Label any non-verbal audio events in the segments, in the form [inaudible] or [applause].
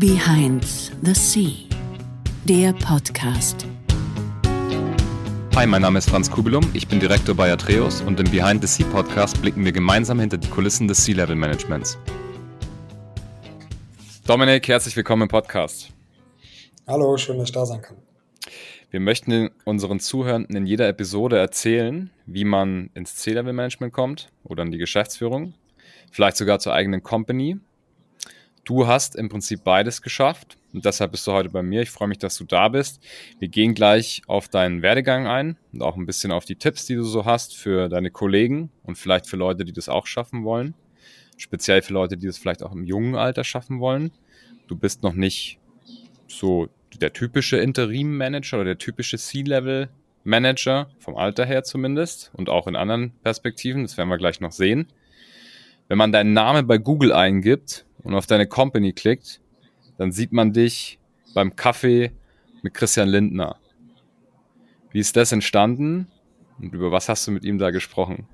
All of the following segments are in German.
Behind the Sea, der Podcast. Hi, mein Name ist Franz Kubelum, ich bin Direktor bei Atreus und im Behind the Sea Podcast blicken wir gemeinsam hinter die Kulissen des Sea-Level Managements. Dominik, herzlich willkommen im Podcast. Hallo, schön, dass ich da sein kann. Wir möchten unseren Zuhörenden in jeder Episode erzählen, wie man ins C-Level-Management kommt oder in die Geschäftsführung, vielleicht sogar zur eigenen Company Du hast im Prinzip beides geschafft und deshalb bist du heute bei mir. Ich freue mich, dass du da bist. Wir gehen gleich auf deinen Werdegang ein und auch ein bisschen auf die Tipps, die du so hast für deine Kollegen und vielleicht für Leute, die das auch schaffen wollen. Speziell für Leute, die das vielleicht auch im jungen Alter schaffen wollen. Du bist noch nicht so der typische Interim-Manager oder der typische C-Level-Manager, vom Alter her zumindest und auch in anderen Perspektiven. Das werden wir gleich noch sehen. Wenn man deinen Namen bei Google eingibt, und auf deine Company klickt, dann sieht man dich beim Kaffee mit Christian Lindner. Wie ist das entstanden und über was hast du mit ihm da gesprochen?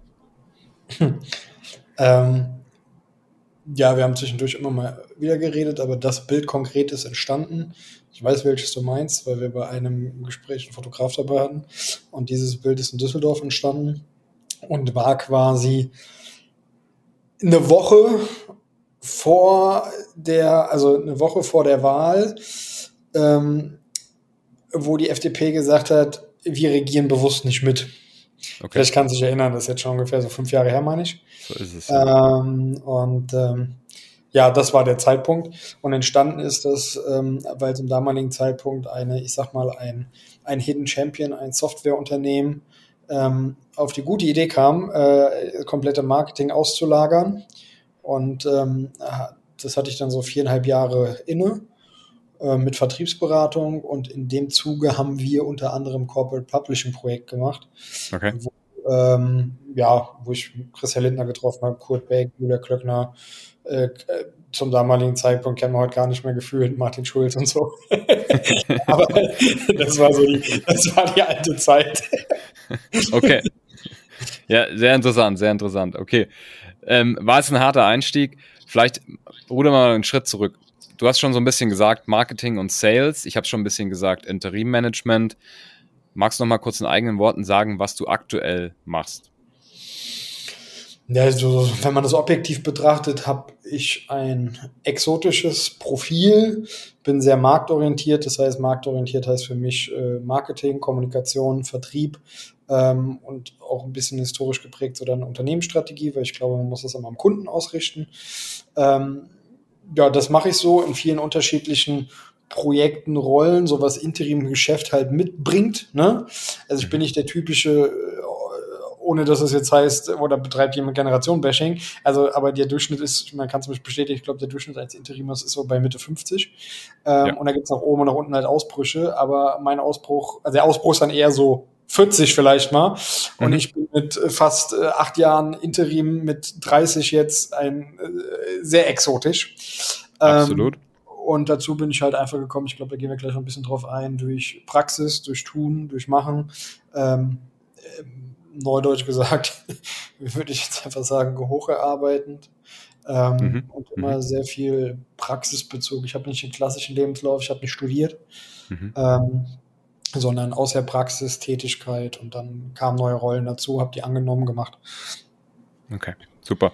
[laughs] ähm, ja, wir haben zwischendurch immer mal wieder geredet, aber das Bild konkret ist entstanden. Ich weiß, welches du meinst, weil wir bei einem Gespräch einen Fotograf dabei hatten. Und dieses Bild ist in Düsseldorf entstanden und war quasi eine Woche vor der, also eine Woche vor der Wahl, ähm, wo die FDP gesagt hat, wir regieren bewusst nicht mit. Okay. Vielleicht kann sich erinnern, das ist jetzt schon ungefähr so fünf Jahre her, meine ich. So ist es. Ähm, und ähm, ja, das war der Zeitpunkt. Und entstanden ist das, ähm, weil zum damaligen Zeitpunkt eine, ich sag mal, ein, ein Hidden Champion, ein Softwareunternehmen ähm, auf die gute Idee kam, äh, komplette Marketing auszulagern und ähm, das hatte ich dann so viereinhalb Jahre inne äh, mit Vertriebsberatung und in dem Zuge haben wir unter anderem Corporate Publishing Projekt gemacht. Okay. Wo, ähm, ja, wo ich Christian Lindner getroffen habe, Kurt Beck, Julia Klöckner, äh, zum damaligen Zeitpunkt kennen wir heute gar nicht mehr gefühlt, Martin Schulz und so. [laughs] Aber das war so die, das war die alte Zeit. okay. Ja, sehr interessant, sehr interessant. Okay. Ähm, war es ein harter Einstieg? Vielleicht ruder mal einen Schritt zurück. Du hast schon so ein bisschen gesagt, Marketing und Sales. Ich habe schon ein bisschen gesagt, Interim-Management. Magst du noch mal kurz in eigenen Worten sagen, was du aktuell machst? Ja, also, wenn man das objektiv betrachtet, habe ich ein exotisches Profil, bin sehr marktorientiert. Das heißt, marktorientiert heißt für mich äh, Marketing, Kommunikation, Vertrieb ähm, und auch ein bisschen historisch geprägt so dann Unternehmensstrategie, weil ich glaube, man muss das immer am Kunden ausrichten. Ähm, ja, das mache ich so in vielen unterschiedlichen Projekten, Rollen, so was Interim-Geschäft halt mitbringt. Ne? Also ich bin nicht der typische ohne dass es jetzt heißt, oder betreibt jemand Generation-Bashing. Also, aber der Durchschnitt ist, man kann es mich bestätigen, ich glaube, der Durchschnitt als Interimers ist so bei Mitte 50. Ähm, ja. Und da gibt es nach oben und nach unten halt Ausbrüche, aber mein Ausbruch, also der Ausbruch ist dann eher so 40 vielleicht mal. Und mhm. ich bin mit fast äh, acht Jahren Interim, mit 30 jetzt ein äh, sehr exotisch. Ähm, Absolut. Ähm, und dazu bin ich halt einfach gekommen, ich glaube, da gehen wir gleich noch ein bisschen drauf ein, durch Praxis, durch Tun, durch Machen. Ähm, neudeutsch gesagt, [laughs] würde ich jetzt einfach sagen, hocherarbeitend. Ähm, mhm. Und immer mhm. sehr viel Praxisbezug. Ich habe nicht den klassischen Lebenslauf, ich habe nicht studiert, mhm. ähm, sondern aus der Praxis Tätigkeit und dann kamen neue Rollen dazu, habe die angenommen gemacht. Okay, super.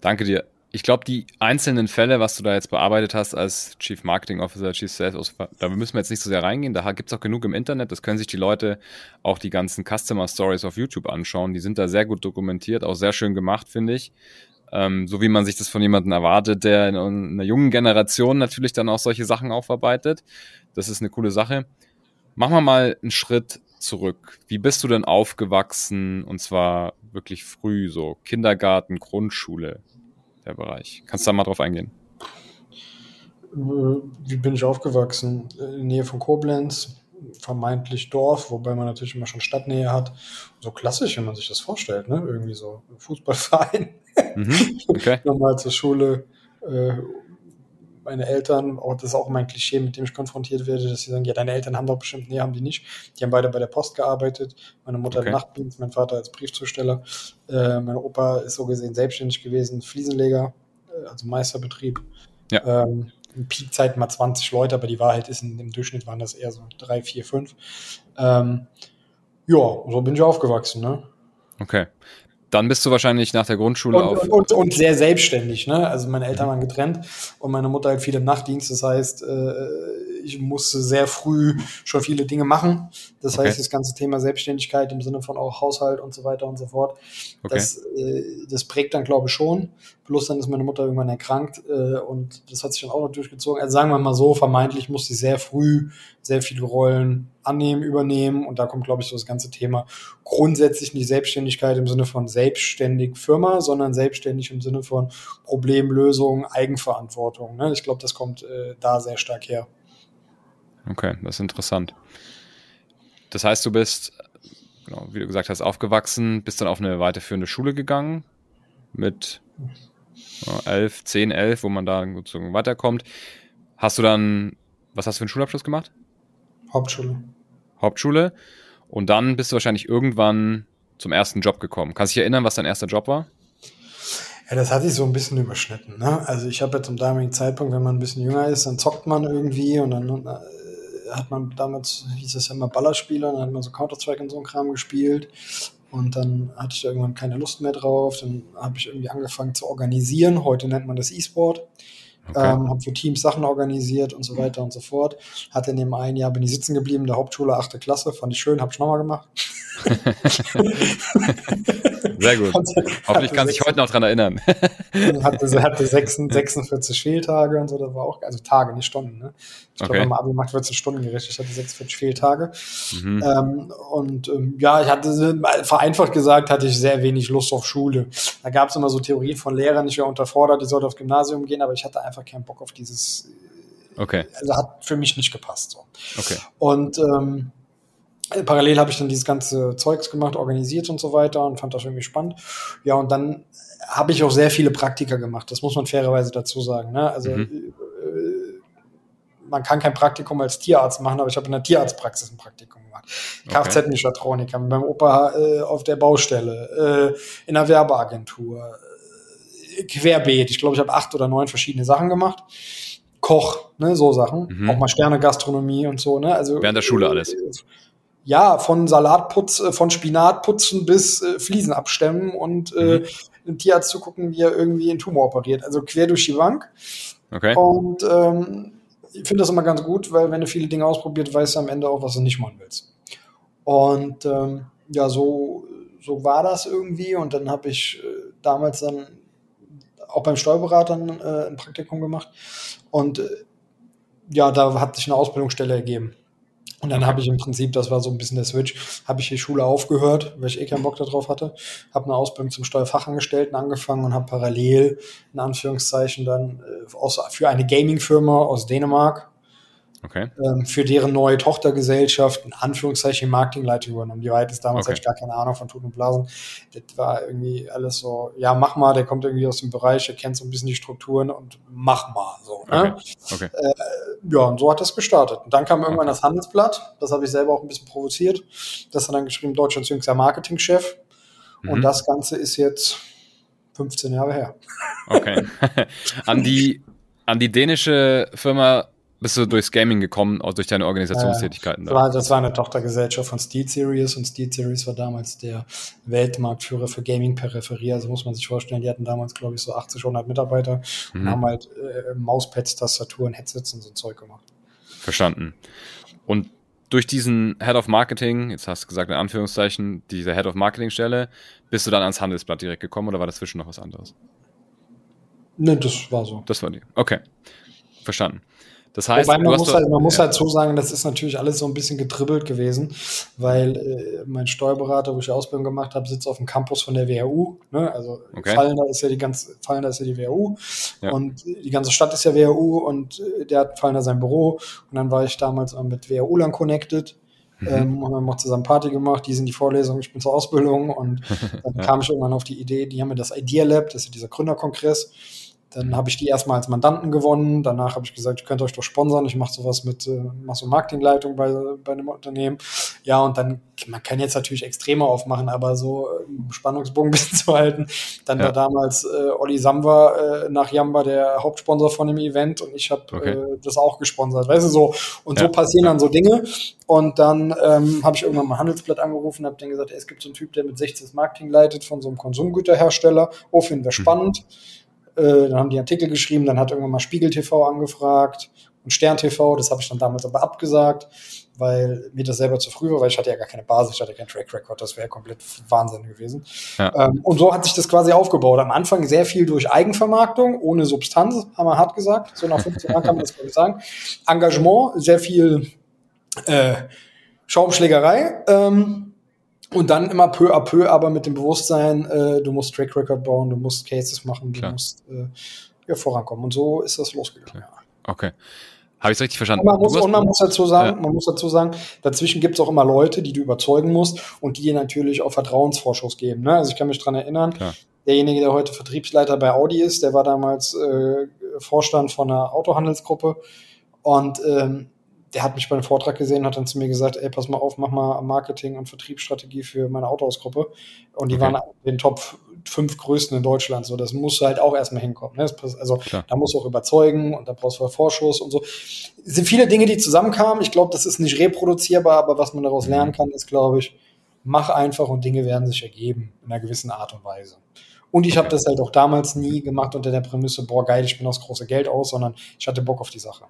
Danke dir ich glaube, die einzelnen Fälle, was du da jetzt bearbeitet hast als Chief Marketing Officer, Chief Sales Officer, da müssen wir jetzt nicht so sehr reingehen. Da gibt es auch genug im Internet. Das können sich die Leute auch die ganzen Customer Stories auf YouTube anschauen. Die sind da sehr gut dokumentiert, auch sehr schön gemacht, finde ich. Ähm, so wie man sich das von jemandem erwartet, der in einer jungen Generation natürlich dann auch solche Sachen aufarbeitet. Das ist eine coole Sache. Machen wir mal einen Schritt zurück. Wie bist du denn aufgewachsen? Und zwar wirklich früh, so Kindergarten, Grundschule der Bereich. Kannst du da mal drauf eingehen? Wie bin ich aufgewachsen? In der Nähe von Koblenz, vermeintlich Dorf, wobei man natürlich immer schon Stadtnähe hat. So klassisch, wenn man sich das vorstellt, ne? Irgendwie so Fußballverein. Mhm, okay. [laughs] Nochmal zur Schule, äh, meine Eltern, auch das ist auch mein Klischee, mit dem ich konfrontiert werde, dass sie sagen, ja, deine Eltern haben doch bestimmt, nee, haben die nicht. Die haben beide bei der Post gearbeitet. Meine Mutter okay. Nachtdienst, mein Vater als Briefzusteller. Äh, mein Opa ist so gesehen selbstständig gewesen, Fliesenleger, äh, also Meisterbetrieb. Ja. Ähm, in Peakzeiten mal 20 Leute, aber die Wahrheit ist, in, im Durchschnitt waren das eher so drei, vier, fünf. Ähm, ja, so bin ich aufgewachsen, ne? Okay. Dann bist du wahrscheinlich nach der Grundschule und, auf. Und, und, und, sehr selbstständig, ne? Also meine Eltern waren getrennt und meine Mutter halt viel im Nachtdienst. Das heißt, äh, ich musste sehr früh schon viele Dinge machen. Das okay. heißt, das ganze Thema Selbstständigkeit im Sinne von auch Haushalt und so weiter und so fort, okay. das, äh, das prägt dann, glaube ich, schon. Plus dann ist meine Mutter irgendwann erkrankt äh, und das hat sich dann auch noch durchgezogen. Also sagen wir mal so, vermeintlich musste ich sehr früh sehr viele Rollen annehmen, übernehmen und da kommt, glaube ich, so das ganze Thema grundsätzlich nicht Selbstständigkeit im Sinne von selbstständig Firma, sondern selbstständig im Sinne von Problemlösung, Eigenverantwortung. Ne? Ich glaube, das kommt äh, da sehr stark her. Okay, das ist interessant. Das heißt, du bist, genau, wie du gesagt hast, aufgewachsen, bist dann auf eine weiterführende Schule gegangen mit elf, zehn, elf, wo man da sozusagen weiterkommt. Hast du dann, was hast du für einen Schulabschluss gemacht? Hauptschule. Hauptschule. Und dann bist du wahrscheinlich irgendwann zum ersten Job gekommen. Kannst du dich erinnern, was dein erster Job war? Ja, das hat sich so ein bisschen überschnitten. Ne? Also ich habe ja zum damaligen Zeitpunkt, wenn man ein bisschen jünger ist, dann zockt man irgendwie und dann äh, hat man damals, hieß es ja immer Ballerspieler, dann hat man so Counter-Strike und so ein Kram gespielt. Und dann hatte ich da irgendwann keine Lust mehr drauf. Dann habe ich irgendwie angefangen zu organisieren. Heute nennt man das E-Sport. Okay. Ähm, habe für Teams Sachen organisiert und so weiter und so fort. Hatte in dem einen Jahr bin ich sitzen geblieben, der Hauptschule, achte Klasse, fand ich schön, habe ich nochmal gemacht. [laughs] Sehr gut. Hatte, Hoffentlich kann sich heute noch dran erinnern. hatte, hatte [laughs] 46 Fehltage und so, das war auch, also Tage, nicht Stunden. Ne? Ich okay. glaube, man Abi macht, wird es Stunden gerichtet. Ich hatte 46 Fehltage. Mhm. Ähm, und ähm, ja, ich hatte, vereinfacht gesagt, hatte ich sehr wenig Lust auf Schule. Da gab es immer so Theorien von Lehrern, ich wäre unterfordert, ich sollte aufs Gymnasium gehen, aber ich hatte einfach keinen Bock auf dieses. Okay. Also hat für mich nicht gepasst. So. Okay. Und ähm, Parallel habe ich dann dieses ganze Zeugs gemacht, organisiert und so weiter und fand das irgendwie spannend. Ja, und dann habe ich auch sehr viele Praktika gemacht. Das muss man fairerweise dazu sagen. Ne? Also mhm. äh, man kann kein Praktikum als Tierarzt machen, aber ich habe in der Tierarztpraxis ein Praktikum gemacht. Okay. Kfz-Mechatroniker, beim Opa äh, auf der Baustelle, äh, in der Werbeagentur, äh, querbeet. Ich glaube, ich habe acht oder neun verschiedene Sachen gemacht. Koch, ne, so Sachen. Mhm. Auch mal Sterne-Gastronomie und so. Ne? Also, Während der Schule alles ja, von Salatputz, äh, von Spinatputzen bis äh, Fliesen abstemmen und äh, mhm. einem Tierarzt zu gucken, wie er irgendwie einen Tumor operiert. Also quer durch die Bank. Okay. Und ähm, ich finde das immer ganz gut, weil wenn du viele Dinge ausprobiert, weißt du am Ende auch, was du nicht machen willst. Und ähm, ja, so, so war das irgendwie. Und dann habe ich äh, damals dann auch beim Steuerberater äh, ein Praktikum gemacht. Und äh, ja, da hat sich eine Ausbildungsstelle ergeben. Und dann habe ich im Prinzip, das war so ein bisschen der Switch, habe ich die Schule aufgehört, weil ich eh keinen Bock darauf hatte, habe eine Ausbildung zum Steuerfachangestellten angefangen und habe parallel in Anführungszeichen dann äh, aus, für eine Gaming-Firma aus Dänemark Okay. Ähm, für deren neue Tochtergesellschaft in Anführungszeichen Marketingleitung übernommen. Die ist damals okay. gar keine Ahnung von Tuten und Blasen. Das war irgendwie alles so, ja, mach mal, der kommt irgendwie aus dem Bereich, der kennt so ein bisschen die Strukturen und mach mal so. Ne? Okay. Äh, ja, und so hat das gestartet. Und dann kam irgendwann das Handelsblatt, das habe ich selber auch ein bisschen provoziert. Das hat dann geschrieben, Deutschlands jüngster Marketingchef. Mhm. Und das Ganze ist jetzt 15 Jahre her. Okay. [laughs] an die, an die dänische Firma bist du durchs Gaming gekommen, auch durch deine Organisationstätigkeiten? Äh, da. Das war eine Tochtergesellschaft von Steel Series und Steel Series war damals der Weltmarktführer für Gaming-Peripherie. Also muss man sich vorstellen, die hatten damals, glaube ich, so 80, 100 Mitarbeiter mhm. und haben halt äh, Mauspads, Tastaturen, Headsets und so Zeug gemacht. Verstanden. Und durch diesen Head of Marketing, jetzt hast du gesagt in Anführungszeichen, diese Head of Marketing Stelle, bist du dann ans Handelsblatt direkt gekommen oder war dazwischen noch was anderes? Ne, das war so. Das war die. Okay. Verstanden. Das heißt, Wobei man, muss halt, man muss halt so sagen, das ist natürlich alles so ein bisschen getribbelt gewesen, weil äh, mein Steuerberater, wo ich die Ausbildung gemacht habe, sitzt auf dem Campus von der WHU. Ne? Also okay. Fallender ist ja die ganze, Fallender ist ja die WHU ja. und die ganze Stadt ist ja WHU und äh, der hat Fallender sein Büro und dann war ich damals mit WHU lang connected. Mhm. Ähm, haben wir noch zusammen Party gemacht, die sind die Vorlesungen, ich bin zur Ausbildung und [laughs] dann ja. kam ich irgendwann auf die Idee, die haben mir das Idea Lab, das ist ja dieser Gründerkongress, Dann habe ich die erstmal als Mandanten gewonnen. Danach habe ich gesagt, ihr könnt euch doch sponsern. Ich mache sowas mit, äh, mache so Marketingleitung bei, bei einem Unternehmen. Ja, und dann, man kann jetzt natürlich Extreme aufmachen, aber so äh, Spannungsbogen [laughs] ein bisschen zu halten. Dann ja. war damals äh, Olli Samba äh, nach Jamba der Hauptsponsor von dem Event und ich habe okay. äh, das auch gesponsert. Weißt du so? Und ja. so passieren dann so Dinge. Und dann ähm, habe ich irgendwann mal Handelsblatt angerufen, habe denen gesagt, ey, es gibt so einen Typ, der mit 16 das Marketing leitet von so einem Konsumgüterhersteller. Oh, finden wir spannend. Mhm äh, dann haben die Artikel geschrieben, dann hat irgendwann mal Spiegel TV angefragt und Stern TV, das habe ich dann damals aber abgesagt, weil mir das selber zu früh war, weil ich hatte ja gar keine Basis, ich hatte keinen Track Record, das wäre komplett Wahnsinn gewesen. Ja. Ähm, und so hat sich das quasi aufgebaut. Am Anfang sehr viel durch Eigenvermarktung, ohne Substanz, haben wir hart gesagt. So nach 15 Jahren kann man das glaube ich sagen. Engagement, sehr viel äh, Schaumschlägerei. Ähm, und dann immer peu à peu, aber mit dem Bewusstsein, äh, du musst Track Record bauen, du musst Cases machen, du Klar. musst äh, ja, vorankommen. Und so ist das losgegangen. Ja. Okay. Habe ich es richtig verstanden? Und man, muss, und man muss dazu sagen, ja. man muss dazu sagen, dazwischen gibt es auch immer Leute, die du überzeugen musst und die dir natürlich auch Vertrauensvorschuss geben. Ne? Also ich kann mich dran erinnern, Klar. derjenige, der heute Vertriebsleiter bei Audi ist, der war damals äh, Vorstand von einer Autohandelsgruppe und ähm, der hat mich beim Vortrag gesehen, hat dann zu mir gesagt, ey, pass mal auf, mach mal Marketing und Vertriebsstrategie für meine Autohausgruppe. Und die okay. waren den Top fünf größten in Deutschland. So, das muss halt auch erstmal hinkommen. Ne? Also Klar. da muss auch überzeugen und da brauchst du Vorschuss und so. Es sind viele Dinge, die zusammenkamen. Ich glaube, das ist nicht reproduzierbar, aber was man daraus mhm. lernen kann, ist, glaube ich, mach einfach und Dinge werden sich ergeben in einer gewissen Art und Weise. Und ich okay. habe das halt auch damals nie gemacht unter der Prämisse, boah, geil, ich bin aufs große Geld aus, sondern ich hatte Bock auf die Sache.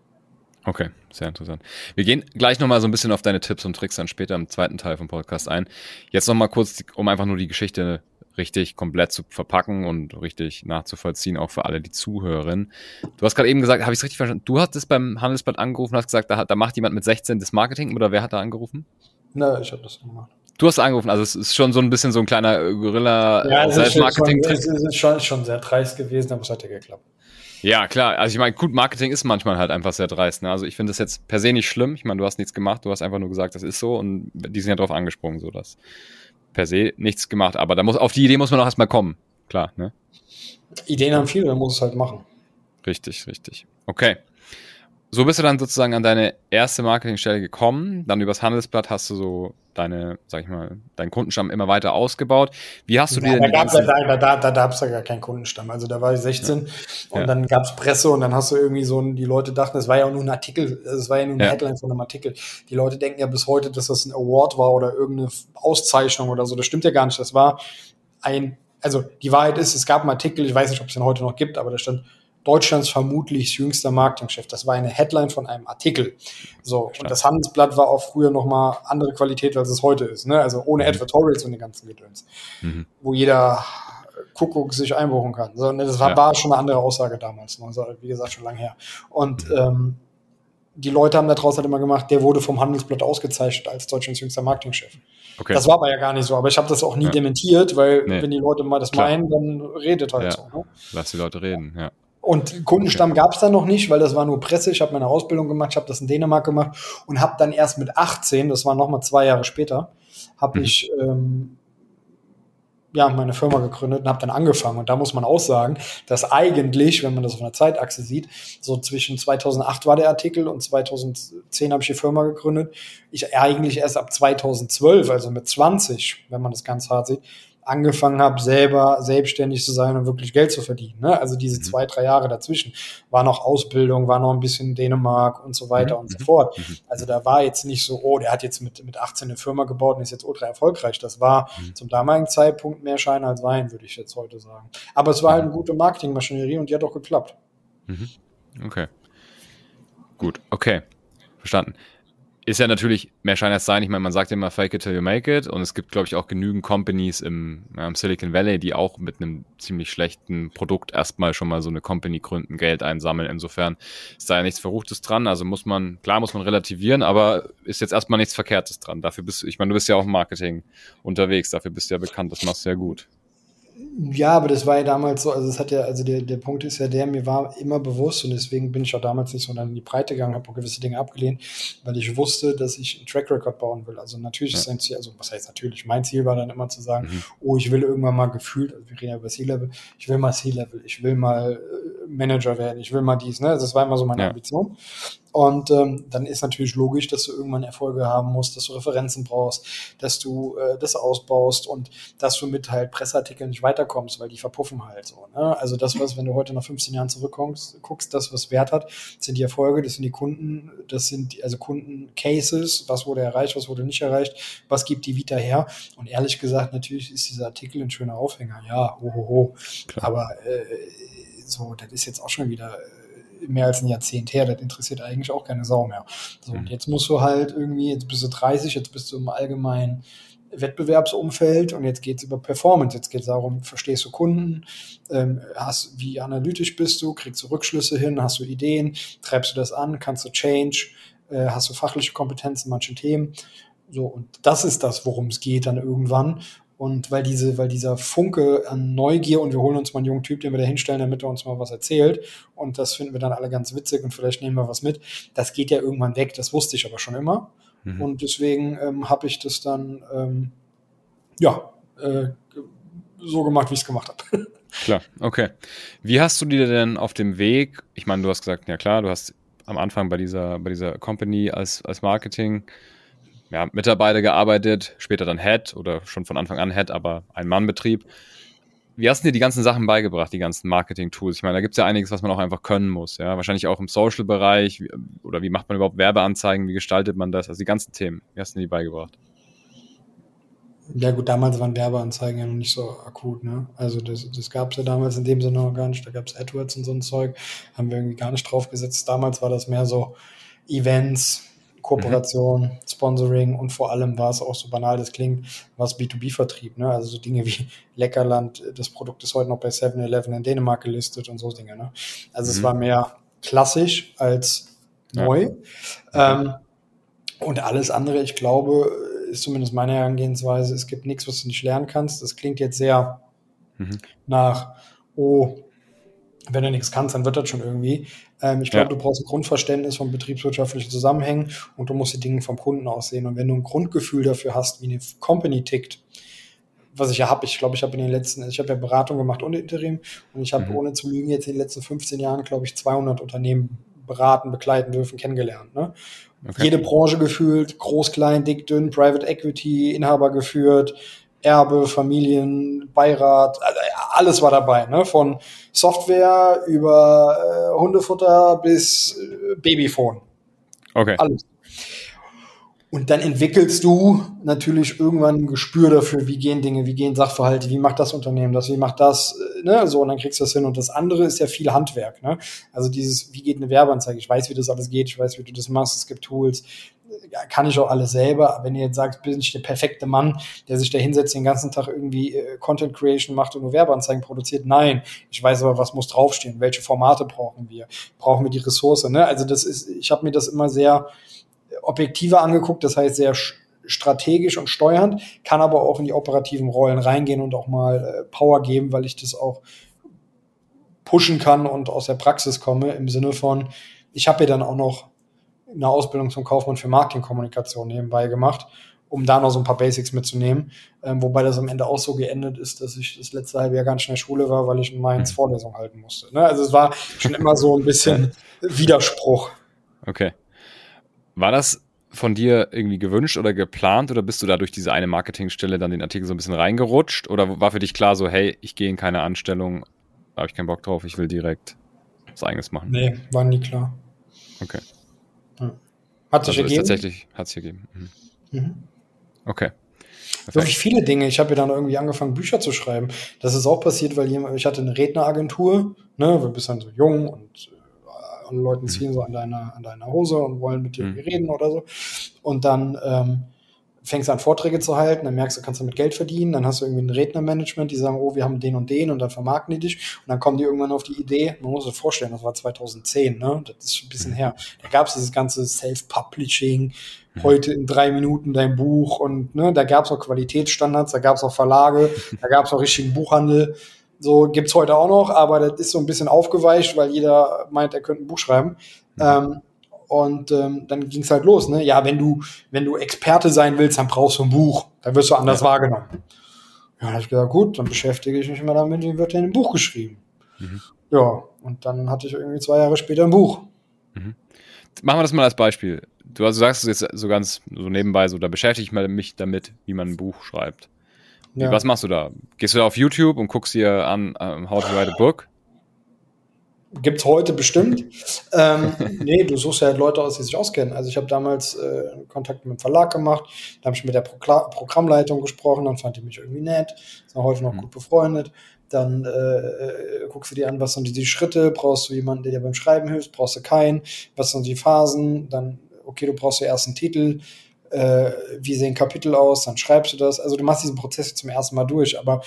Okay, sehr interessant. Wir gehen gleich nochmal so ein bisschen auf deine Tipps und Tricks dann später im zweiten Teil vom Podcast ein. Jetzt nochmal kurz, um einfach nur die Geschichte richtig komplett zu verpacken und richtig nachzuvollziehen, auch für alle, die zuhören. Du hast gerade eben gesagt, habe ich es richtig verstanden? Du hast es beim Handelsblatt angerufen und hast gesagt, da, da macht jemand mit 16 das Marketing oder wer hat da angerufen? Na, ich habe das gemacht. Du hast angerufen, also es ist schon so ein bisschen so ein kleiner Gorilla ja, es ist, schon, es ist schon, schon sehr dreist gewesen, aber es hat ja geklappt. Ja, klar. Also ich meine, gut, Marketing ist manchmal halt einfach sehr dreist. Ne? Also ich finde das jetzt per se nicht schlimm. Ich meine, du hast nichts gemacht, du hast einfach nur gesagt, das ist so und die sind ja drauf angesprungen, so dass per se nichts gemacht. Aber da muss, auf die Idee muss man auch erstmal kommen. Klar, ne? Ideen haben viele, man muss es halt machen. Richtig, richtig. Okay so bist du dann sozusagen an deine erste Marketingstelle gekommen. Dann übers Handelsblatt hast du so deine, sag ich mal, deinen Kundenstamm immer weiter ausgebaut. Wie hast du ja, dir da gab's ja, da, da, da, es ja gar keinen Kundenstamm. Also da war ich 16 ja. und ja. dann gab's Presse und dann hast du irgendwie so, die Leute dachten, es war ja auch nur ein Artikel, es war ja nur eine Headline von einem Artikel. Die Leute denken ja bis heute, dass das ein Award war oder irgendeine Auszeichnung oder so. Das stimmt ja gar nicht. Das war ein, also die Wahrheit ist, es gab einen Artikel, ich weiß nicht, ob es den heute noch gibt, aber da stand Deutschlands vermutlich jüngster Marketingchef. Das war eine Headline von einem Artikel. So, und das Handelsblatt war auch früher nochmal andere Qualität, als es heute ist. Ne? Also ohne mhm. Advertorials und den ganzen Gedöns. Mhm. Wo jeder Kuckuck sich einbuchen kann. So, ne, das war, ja. war, schon eine andere Aussage damals. Ne? Also, wie gesagt, schon lange her. Und mhm. ähm, die Leute haben daraus halt immer gemacht, der wurde vom Handelsblatt ausgezeichnet als Deutschlands jüngster Marketingchef. Okay. Das war aber ja gar nicht so, aber ich habe das auch nie ja. dementiert, weil nee. wenn die Leute mal das Klar. meinen, dann redet halt ja. so. Ne? Lass die Leute reden, ja. Und Kundenstamm okay. gab es dann noch nicht, weil das war nur Presse. Ich habe meine Ausbildung gemacht, ich habe das in Dänemark gemacht und habe dann erst mit 18, das war nochmal zwei Jahre später, habe mhm. ich ähm, ja, meine Firma gegründet und habe dann angefangen. Und da muss man auch sagen, dass eigentlich, wenn man das auf einer Zeitachse sieht, so zwischen 2008 war der Artikel und 2010 habe ich die Firma gegründet. Ich eigentlich erst ab 2012, also mit 20, wenn man das ganz hart sieht, angefangen habe, selber selbstständig zu sein und wirklich Geld zu verdienen. Ne? Also diese mhm. zwei, drei Jahre dazwischen war noch Ausbildung, war noch ein bisschen Dänemark und so weiter mhm. und so fort. Mhm. Also da war jetzt nicht so, oh, der hat jetzt mit, mit 18 eine Firma gebaut und ist jetzt ultra erfolgreich. Das war zum damaligen Zeitpunkt mehr Schein als Wein, würde ich jetzt heute sagen. Aber es war halt eine gute Marketingmaschinerie und die hat auch geklappt. Okay. Gut, okay. Verstanden ist ja natürlich mehr Schein als sein. Ich meine, man sagt immer fake it till you make it. Und es gibt, glaube ich, auch genügend Companies im, im, Silicon Valley, die auch mit einem ziemlich schlechten Produkt erstmal schon mal so eine Company gründen, Geld einsammeln. Insofern ist da ja nichts Verruchtes dran. Also muss man, klar muss man relativieren, aber ist jetzt erstmal nichts Verkehrtes dran. Dafür bist ich meine, du bist ja auch im Marketing unterwegs. Dafür bist du ja bekannt. Das machst du ja gut. Ja, aber das war ja damals so, also es hat ja, also der, der Punkt ist ja der, mir war immer bewusst und deswegen bin ich auch damals nicht so in die Breite gegangen, habe auch gewisse Dinge abgelehnt, weil ich wusste, dass ich einen Track Record bauen will. Also natürlich ja. ist ein Ziel, also was heißt natürlich, mein Ziel war dann immer zu sagen, mhm. oh, ich will irgendwann mal gefühlt, also wir reden ja über C-Level, ich will mal C-Level, ich will mal äh, Manager werden, ich will mal dies, ne? Das war immer so meine ja. Ambition. Und ähm, dann ist natürlich logisch, dass du irgendwann Erfolge haben musst, dass du Referenzen brauchst, dass du äh, das ausbaust und dass du mit halt Presseartikeln nicht weiterkommst, weil die verpuffen halt so. Ne? Also das, was, wenn du heute nach 15 Jahren zurückkommst, guckst, das, was Wert hat, sind die Erfolge, das sind die Kunden, das sind die, also Kundencases, was wurde erreicht, was wurde nicht erreicht, was gibt die Vita her. Und ehrlich gesagt, natürlich ist dieser Artikel ein schöner Aufhänger, ja, hohoho. Aber äh, so, das ist jetzt auch schon wieder äh, mehr als ein Jahrzehnt her, das interessiert eigentlich auch keine Sau mehr. So, und mhm. jetzt musst du halt irgendwie, jetzt bist du 30, jetzt bist du im allgemeinen Wettbewerbsumfeld und jetzt geht es über Performance, jetzt geht es darum, verstehst du Kunden, ähm, hast, wie analytisch bist du, kriegst du Rückschlüsse hin, hast du Ideen, treibst du das an, kannst du Change, äh, hast du fachliche Kompetenzen in manchen Themen. So, und das ist das, worum es geht dann irgendwann. Und weil diese, weil dieser Funke an Neugier und wir holen uns mal einen jungen Typ, den wir da hinstellen, damit er uns mal was erzählt. Und das finden wir dann alle ganz witzig und vielleicht nehmen wir was mit. Das geht ja irgendwann weg. Das wusste ich aber schon immer. Mhm. Und deswegen ähm, habe ich das dann, ähm, ja, äh, so gemacht, wie ich es gemacht habe. [laughs] Klar, okay. Wie hast du dir denn auf dem Weg, ich meine, du hast gesagt, ja klar, du hast am Anfang bei dieser, bei dieser Company als, als Marketing ja, Mitarbeiter gearbeitet, später dann Head oder schon von Anfang an Head, aber ein Mannbetrieb. Wie hast du dir die ganzen Sachen beigebracht, die ganzen Marketing-Tools? Ich meine, da gibt es ja einiges, was man auch einfach können muss. Ja, wahrscheinlich auch im Social-Bereich oder wie macht man überhaupt Werbeanzeigen? Wie gestaltet man das? Also die ganzen Themen. Wie hast du dir die beigebracht? Ja gut, damals waren Werbeanzeigen ja noch nicht so akut, ne? Also das, das gab es ja damals in dem Sinne noch gar nicht. Da gab es AdWords und so ein Zeug, haben wir irgendwie gar nicht draufgesetzt. Damals war das mehr so Events, Kooperation, mhm. Sponsoring und vor allem war es auch so banal, das klingt, war es B2B-Vertrieb. Ne? Also so Dinge [laughs] wie Leckerland, das Produkt ist heute noch bei 7-Eleven in Dänemark gelistet und so Dinge. Ne? Also mhm. es war mehr klassisch als neu. Ja. Ähm, und alles andere, ich glaube, ist zumindest meine Herangehensweise, es gibt nichts, was du nicht lernen kannst. Das klingt jetzt sehr mhm. nach, oh, wenn du nichts kannst, dann wird das schon irgendwie. Ähm, ich glaube, ja. du brauchst ein Grundverständnis von betriebswirtschaftlichen Zusammenhängen und du musst die Dinge vom Kunden aussehen. Und wenn du ein Grundgefühl dafür hast, wie eine Company tickt, was ich ja habe, ich glaube, ich habe in den letzten, ich habe ja Beratung gemacht und Interim und ich habe mhm. ohne zu lügen jetzt in den letzten 15 Jahren, glaube ich, 200 Unternehmen beraten, begleiten dürfen, kennengelernt. Ne? Okay. Jede Branche gefühlt, groß, klein, dick, dünn, Private Equity, Inhaber geführt, Erbe, Familien, Beirat, alles war dabei, ne? Von Software über äh, Hundefutter bis äh, Babyphone. Okay. Alles. Und dann entwickelst du natürlich irgendwann ein Gespür dafür, wie gehen Dinge, wie gehen Sachverhalte, wie macht das Unternehmen das, wie macht das, äh, ne, so, und dann kriegst du das hin. Und das andere ist ja viel Handwerk, ne? Also dieses, wie geht eine Werbeanzeige? Ich weiß, wie das alles geht, ich weiß, wie du das machst, es gibt Tools, kann ich auch alles selber. Wenn ihr jetzt sagt, bin ich der perfekte Mann, der sich da hinsetzt, den ganzen Tag irgendwie äh, Content Creation macht und nur Werbeanzeigen produziert. Nein, ich weiß aber, was muss draufstehen, welche Formate brauchen wir, brauchen wir die Ressource. Ne? Also das ist, ich habe mir das immer sehr objektiver angeguckt, das heißt sehr strategisch und steuernd, kann aber auch in die operativen Rollen reingehen und auch mal äh, Power geben, weil ich das auch pushen kann und aus der Praxis komme im Sinne von, ich habe ja dann auch noch eine Ausbildung zum Kaufmann für Marketingkommunikation nebenbei gemacht, um da noch so ein paar Basics mitzunehmen. Ähm, wobei das am Ende auch so geendet ist, dass ich das letzte halbe Jahr in der Schule war, weil ich in Mainz mhm. Vorlesung halten musste. Ne? Also es war schon immer so ein bisschen [laughs] Widerspruch. Okay. War das von dir irgendwie gewünscht oder geplant oder bist du da durch diese eine Marketingstelle dann den Artikel so ein bisschen reingerutscht oder war für dich klar so, hey, ich gehe in keine Anstellung, da habe ich keinen Bock drauf, ich will direkt was eigenes machen? Nee, war nie klar. Okay. Hat sich also ergeben? Tatsächlich hat sich ergeben. Mhm. Mhm. Okay. Perfekt. Wirklich viele Dinge. Ich habe ja dann irgendwie angefangen, Bücher zu schreiben. Das ist auch passiert, weil jemand, ich hatte eine Redneragentur, ne, wir bist dann so jung und äh, alle Leute mhm. ziehen mhm. so an deiner, an deiner Hose und wollen mit dir mhm. reden oder so. Und dann ähm, fängst an, Vorträge zu halten, dann merkst du, kannst damit Geld verdienen, dann hast du irgendwie ein Rednermanagement, die sagen, oh, wir haben den und den und dann vermarkten die dich und dann kommen die irgendwann auf die Idee, man muss sich vorstellen, das war 2010, ne? das ist schon ein bisschen her, da gab es dieses ganze Self-Publishing, heute in drei Minuten dein Buch und ne, da gab es auch Qualitätsstandards, da gab es auch Verlage, [laughs] da gab es auch richtigen Buchhandel, so gibt's heute auch noch, aber das ist so ein bisschen aufgeweicht, weil jeder meint, er könnte ein Buch schreiben. Mhm. Ähm, und ähm, dann ging's halt los, ne? Ja, wenn du, wenn du Experte sein willst, dann brauchst du ein Buch. Dann wirst du anders ja. wahrgenommen. Ja, dann habe ich gesagt, gut, dann beschäftige ich mich mal damit, wie wird denn ein Buch geschrieben? Mhm. Ja, und dann hatte ich irgendwie zwei Jahre später ein Buch. Mhm. Machen wir das mal als Beispiel. Du also sagst es jetzt so ganz so nebenbei, so da beschäftige ich mich damit, wie man ein Buch schreibt. Ja. Was machst du da? Gehst du da auf YouTube und guckst dir an, um, ähm, How to Write a Book? Gibt's heute bestimmt. ähm, nee, du suchst ja halt Leute aus, die sich auskennen. Also ich habe damals äh, Kontakt mit dem Verlag gemacht, da habe ich mit der Pro Programmleitung gesprochen, dann fand die mich irgendwie nett, sind heute noch mhm. gut befreundet. Dann äh, äh, guckst du dir an, was sind die, die Schritte, brauchst du jemanden, der dir beim Schreiben hilft, brauchst du keinen, was sind die Phasen, dann, okay, du brauchst ja erst einen Titel, äh, wie sehen Kapitel aus, dann schreibst du das. Also du machst diesen Prozess zum ersten Mal durch, aber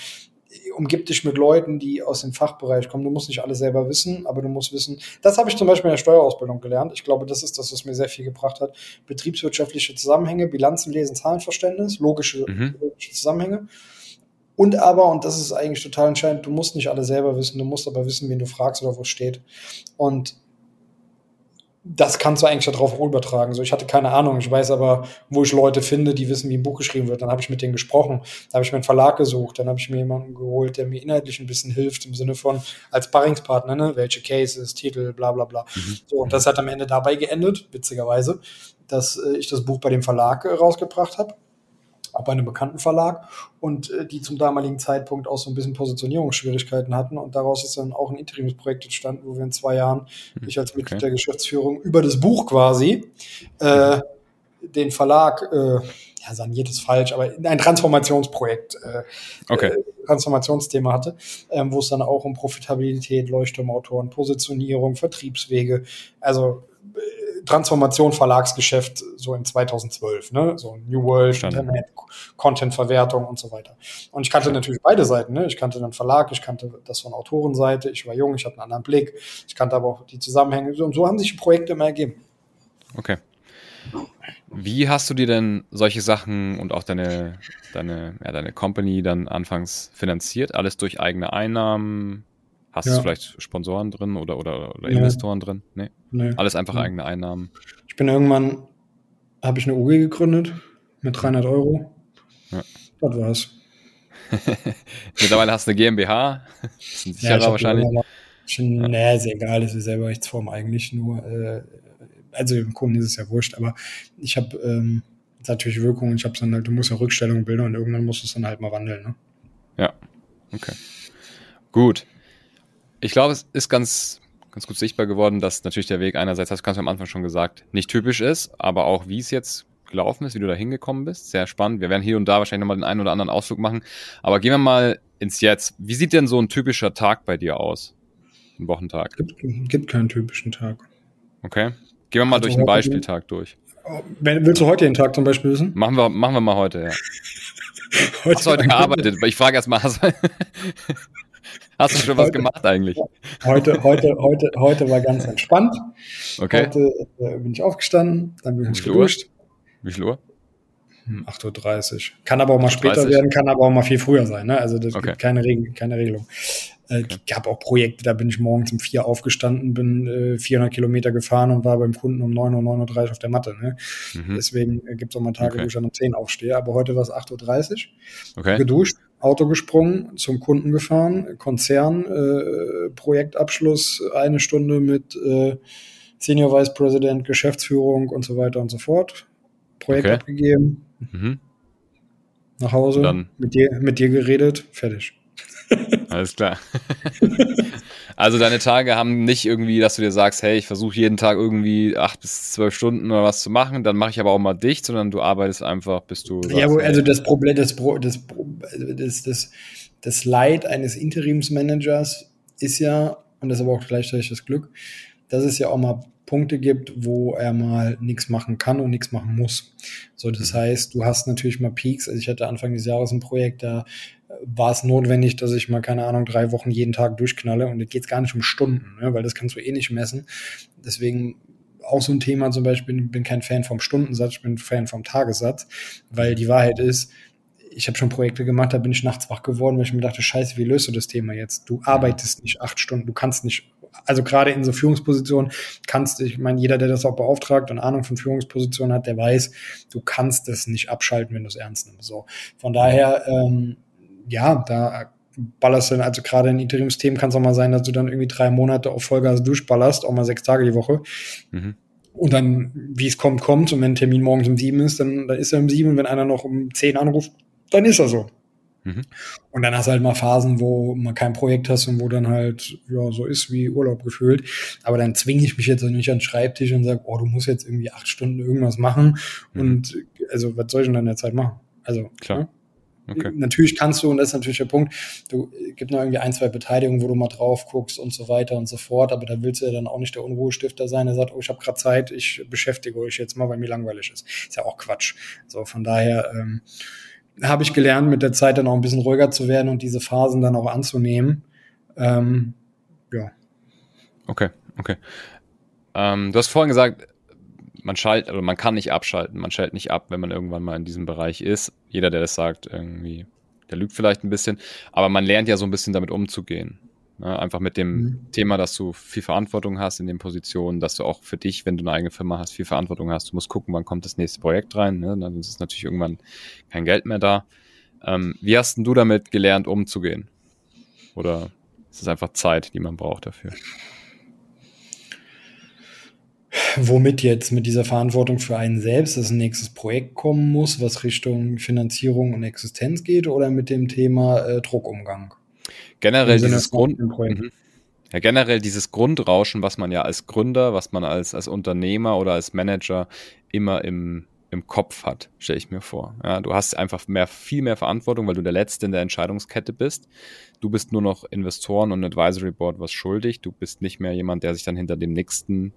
umgib dich mit Leuten, die aus dem Fachbereich kommen. Du musst nicht alles selber wissen, aber du musst wissen. Das habe ich zum Beispiel in der Steuerausbildung gelernt. Ich glaube, das ist das, was mir sehr viel gebracht hat. Betriebswirtschaftliche Zusammenhänge, Bilanzen lesen, Zahlenverständnis, logische, mhm. logische Zusammenhänge. Und aber, und das ist eigentlich total entscheidend, du musst nicht alles selber wissen, du musst aber wissen, wen du fragst oder wo es steht. Und das kannst du eigentlich darauf auch übertragen. So, ich hatte keine Ahnung. Ich weiß aber, wo ich Leute finde, die wissen, wie ein Buch geschrieben wird. Dann habe ich mit denen gesprochen. Dann habe ich mir einen Verlag gesucht. Dann habe ich mir jemanden geholt, der mir inhaltlich ein bisschen hilft, im Sinne von als Barringspartner, ne? welche Cases, Titel, bla bla bla. Mhm. So, und das hat am Ende dabei geendet, witzigerweise, dass äh, ich das Buch bei dem Verlag äh, rausgebracht habe auch bei einem bekannten Verlag und äh, die zum damaligen Zeitpunkt auch so ein bisschen Positionierungsschwierigkeiten hatten und daraus ist dann auch ein Interimsprojekt entstanden, wo wir in zwei Jahren, hm, ich als Mitglied okay. der Geschäftsführung über das Buch quasi äh, den Verlag, äh, ja, saniert ist falsch, aber ein Transformationsprojekt, äh, okay. äh, Transformationsthema hatte, ähm, wo es dann auch um Profitabilität, Leuchtturmautoren, Positionierung, Vertriebswege, also Transformation Verlagsgeschäft so in 2012, ne? So New World. Internet, Content-Verwertung und so weiter. Und ich kannte natürlich beide Seiten, ne? Ich kannte den Verlag, ich kannte das von Autorenseite, ich war jung, ich hatte einen anderen Blick, ich kannte aber auch die Zusammenhänge und so haben sich Projekte immer ergeben. Okay. Wie hast du dir denn solche Sachen und auch deine, deine, ja, deine Company dann anfangs finanziert? Alles durch eigene Einnahmen? Hast ja. du vielleicht Sponsoren drin oder, oder, oder Investoren nee. drin? Nee. nee. Alles einfach nee. eigene Einnahmen. Ich bin irgendwann, habe ich eine UG gegründet mit 300 Euro. Ja. Das war's. [laughs] Mittlerweile hast du eine GmbH. Das [laughs] ist ein sicherer ja, wahrscheinlich. Schon, ja. Nee, ist egal, das ist selber Rechtsform eigentlich nur. Äh, also im Kunden ist es ja wurscht, aber ich habe ähm, natürlich Wirkung und ich habe dann halt, du musst ja Rückstellungen bilden und irgendwann musst du es dann halt mal wandeln. Ne? Ja, okay. Gut ich glaube, es ist ganz, ganz gut sichtbar geworden, dass natürlich der Weg einerseits, hast du am Anfang schon gesagt, nicht typisch ist, aber auch wie es jetzt gelaufen ist, wie du da hingekommen bist. Sehr spannend. Wir werden hier und da wahrscheinlich nochmal den einen oder anderen Ausflug machen. Aber gehen wir mal ins Jetzt. Wie sieht denn so ein typischer Tag bei dir aus? Ein Wochentag? Gibt, gibt keinen typischen Tag. Okay. Gehen wir mal also durch einen Beispieltag durch. Willst du heute den Tag zum Beispiel wissen? Machen wir, machen wir mal heute, ja. [laughs] heute hast du heute [laughs] gearbeitet? Ich frage erst mal. [laughs] Hast du schon was gemacht eigentlich? Heute, heute, heute, heute war ganz entspannt. Okay. Heute äh, bin ich aufgestanden, dann bin ich geduscht. Wie viel Uhr? 8.30 hm, Uhr. Kann aber auch mal später werden, kann aber auch mal viel früher sein. Ne? Also das okay. gibt keine, Regel, keine Regelung. Äh, okay. gab auch Projekte, da bin ich morgens um vier aufgestanden, bin äh, 400 Kilometer gefahren und war beim Kunden um 9 Uhr, 9.30 Uhr auf der Matte. Ne? Mhm. Deswegen äh, gibt es auch mal Tage, okay. wo ich dann um 10 aufstehe. Aber heute war es 8.30 Uhr. Okay. Geduscht, Auto gesprungen, zum Kunden gefahren, Konzern, äh, Projektabschluss, eine Stunde mit äh, Senior Vice President, Geschäftsführung und so weiter und so fort. Projekt okay. abgegeben. Mhm. Nach Hause, mit dir, mit dir geredet, fertig. Alles klar. [laughs] also deine Tage haben nicht irgendwie, dass du dir sagst, hey, ich versuche jeden Tag irgendwie acht bis zwölf Stunden oder was zu machen, dann mache ich aber auch mal dicht, sondern du arbeitest einfach, bis du. Ja, sagst, also das Problem, das, das, das, das, das Leid eines Interimsmanagers ist ja, und das ist aber auch gleichzeitig das Glück, dass es ja auch mal Punkte gibt, wo er mal nichts machen kann und nichts machen muss. So, das mhm. heißt, du hast natürlich mal Peaks. Also ich hatte Anfang des Jahres ein Projekt, da war es notwendig, dass ich mal, keine Ahnung, drei Wochen jeden Tag durchknalle. Und da geht es gar nicht um Stunden, ne? weil das kannst du eh nicht messen. Deswegen auch so ein Thema zum Beispiel, ich bin kein Fan vom Stundensatz, ich bin Fan vom Tagessatz, weil die Wahrheit ist, ich habe schon Projekte gemacht, da bin ich nachts wach geworden, weil ich mir dachte, scheiße, wie löst du das Thema jetzt? Du arbeitest nicht acht Stunden, du kannst nicht, also gerade in so Führungspositionen kannst du, ich meine, jeder, der das auch beauftragt und Ahnung von Führungspositionen hat, der weiß, du kannst das nicht abschalten, wenn du es ernst nimmst. So, von daher, ähm, ja, da ballerst du, also gerade in Interimsthemen kann es auch mal sein, dass du dann irgendwie drei Monate auf Vollgas durchballerst, auch mal sechs Tage die Woche. Mhm. Und dann, wie es kommt, kommt. Und wenn ein Termin morgens um sieben ist, dann, dann ist er um sieben. Und wenn einer noch um zehn anruft, dann ist er so. Mhm. Und dann hast du halt mal Phasen, wo man kein Projekt hast und wo dann halt, ja, so ist wie Urlaub gefühlt. Aber dann zwinge ich mich jetzt nicht an den Schreibtisch und sage, oh, du musst jetzt irgendwie acht Stunden irgendwas machen. Mhm. Und also, was soll ich denn dann in der Zeit machen? Also, klar. Ja? Okay. Natürlich kannst du, und das ist natürlich der Punkt, du gibt noch irgendwie ein, zwei Beteiligungen, wo du mal drauf guckst und so weiter und so fort, aber da willst du ja dann auch nicht der Unruhestifter sein, der sagt, oh, ich habe gerade Zeit, ich beschäftige euch jetzt mal, weil mir langweilig ist. Ist ja auch Quatsch. So, von daher ähm, habe ich gelernt, mit der Zeit dann auch ein bisschen ruhiger zu werden und diese Phasen dann auch anzunehmen. Ähm, ja. Okay, okay. Ähm, du hast vorhin gesagt, man schaltet, also man kann nicht abschalten, man schaltet nicht ab, wenn man irgendwann mal in diesem Bereich ist. Jeder, der das sagt, irgendwie, der lügt vielleicht ein bisschen, aber man lernt ja so ein bisschen damit umzugehen. Ne? Einfach mit dem mhm. Thema, dass du viel Verantwortung hast in den Positionen, dass du auch für dich, wenn du eine eigene Firma hast, viel Verantwortung hast. Du musst gucken, wann kommt das nächste Projekt rein. Ne? Dann ist natürlich irgendwann kein Geld mehr da. Ähm, wie hast denn du damit gelernt, umzugehen? Oder ist es einfach Zeit, die man braucht dafür? Womit jetzt mit dieser Verantwortung für einen selbst das nächstes Projekt kommen muss, was Richtung Finanzierung und Existenz geht, oder mit dem Thema äh, Druckumgang? Generell dieses Grund. Mhm. Ja, generell dieses Grundrauschen, was man ja als Gründer, was man als, als Unternehmer oder als Manager immer im, im Kopf hat, stelle ich mir vor. Ja, du hast einfach mehr, viel mehr Verantwortung, weil du der Letzte in der Entscheidungskette bist. Du bist nur noch Investoren und Advisory Board was schuldig. Du bist nicht mehr jemand, der sich dann hinter dem nächsten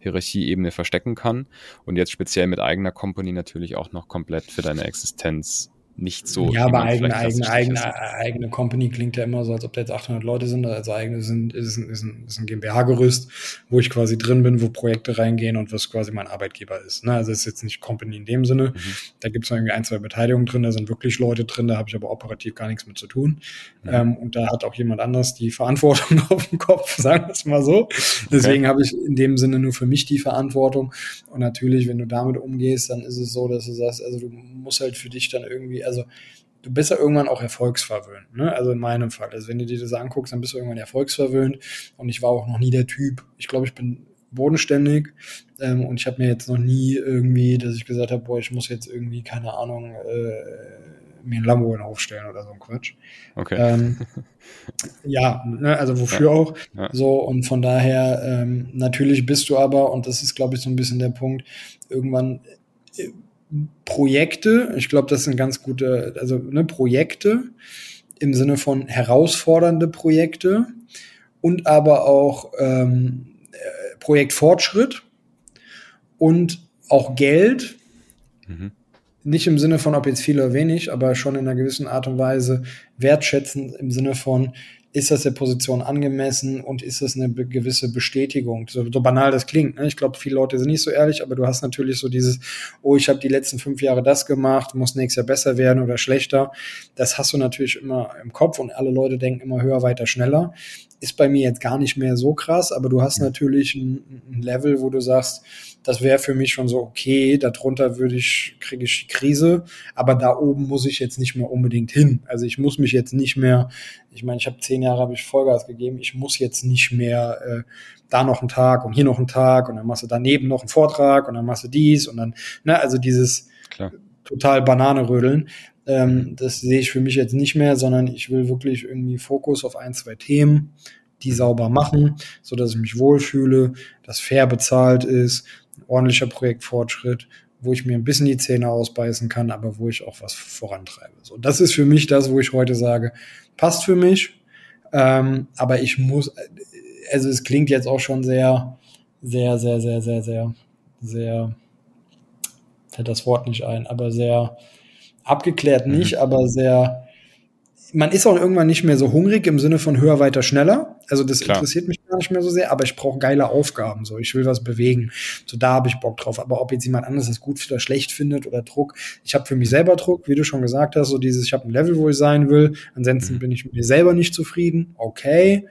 Hierarchieebene verstecken kann und jetzt speziell mit eigener Company natürlich auch noch komplett für deine Existenz nicht so. Ja, aber eigene, eigene, eigene, eigene Company klingt ja immer so, als ob da jetzt 800 Leute sind. Also eigene sind, ist, ein, ist ein, ist ein GmbH-Gerüst, wo ich quasi drin bin, wo Projekte reingehen und was quasi mein Arbeitgeber ist. Ne? Also es ist jetzt nicht Company in dem Sinne. Mhm. Da gibt es irgendwie ein, zwei Beteiligungen drin, da sind wirklich Leute drin, da habe ich aber operativ gar nichts mit zu tun. Mhm. Ähm, und da hat auch jemand anders die Verantwortung [laughs] auf dem Kopf, sagen wir es mal so. Deswegen okay. habe ich in dem Sinne nur für mich die Verantwortung. Und natürlich, wenn du damit umgehst, dann ist es so, dass du sagst, also du musst halt für dich dann irgendwie also du bist ja irgendwann auch erfolgsverwöhnt. Ne? Also in meinem Fall. Also wenn du dir das anguckst, dann bist du irgendwann erfolgsverwöhnt. Und ich war auch noch nie der Typ. Ich glaube, ich bin bodenständig ähm, und ich habe mir jetzt noch nie irgendwie, dass ich gesagt habe, boah, ich muss jetzt irgendwie, keine Ahnung, äh, mir ein Lambo in aufstellen oder so ein Quatsch. Okay. Ähm, [laughs] ja, ne, also wofür ja. auch. Ja. So, und von daher, ähm, natürlich bist du aber, und das ist, glaube ich, so ein bisschen der Punkt, irgendwann äh, Projekte, ich glaube, das sind ganz gute, also ne, Projekte im Sinne von herausfordernde Projekte und aber auch ähm, äh, Projektfortschritt und auch Geld. Mhm. Nicht im Sinne von, ob jetzt viel oder wenig, aber schon in einer gewissen Art und Weise wertschätzen im Sinne von, ist das der Position angemessen und ist das eine gewisse Bestätigung? So, so banal das klingt. Ne? Ich glaube, viele Leute sind nicht so ehrlich, aber du hast natürlich so dieses, oh, ich habe die letzten fünf Jahre das gemacht, muss nächstes Jahr besser werden oder schlechter. Das hast du natürlich immer im Kopf und alle Leute denken immer höher, weiter, schneller. Ist bei mir jetzt gar nicht mehr so krass, aber du hast natürlich ein, ein Level, wo du sagst, das wäre für mich schon so okay. Darunter würde ich, kriege ich die Krise. Aber da oben muss ich jetzt nicht mehr unbedingt hin. Also ich muss mich jetzt nicht mehr, ich meine, ich habe zehn Jahre habe ich Vollgas gegeben. Ich muss jetzt nicht mehr äh, da noch einen Tag und hier noch einen Tag und dann machst du daneben noch einen Vortrag und dann machst du dies und dann, ne, also dieses Klar. total Banane rödeln. Ähm, das sehe ich für mich jetzt nicht mehr, sondern ich will wirklich irgendwie Fokus auf ein, zwei Themen, die sauber machen, so dass ich mich wohlfühle, dass fair bezahlt ist, ordentlicher Projektfortschritt, wo ich mir ein bisschen die Zähne ausbeißen kann, aber wo ich auch was vorantreibe. So, das ist für mich das, wo ich heute sage, passt für mich, ähm, aber ich muss, also es klingt jetzt auch schon sehr, sehr, sehr, sehr, sehr, sehr, sehr, fällt das Wort nicht ein, aber sehr abgeklärt Mhm. nicht, aber sehr, man ist auch irgendwann nicht mehr so hungrig im Sinne von höher, weiter, schneller. Also das Klar. interessiert mich gar nicht mehr so sehr, aber ich brauche geile Aufgaben. So, ich will was bewegen. So, da habe ich Bock drauf. Aber ob jetzt jemand anderes das gut oder schlecht findet oder Druck, ich habe für mich selber Druck, wie du schon gesagt hast, so dieses, ich habe ein Level, wo ich sein will. Ansonsten Mhm. bin ich mit mir selber nicht zufrieden. Okay.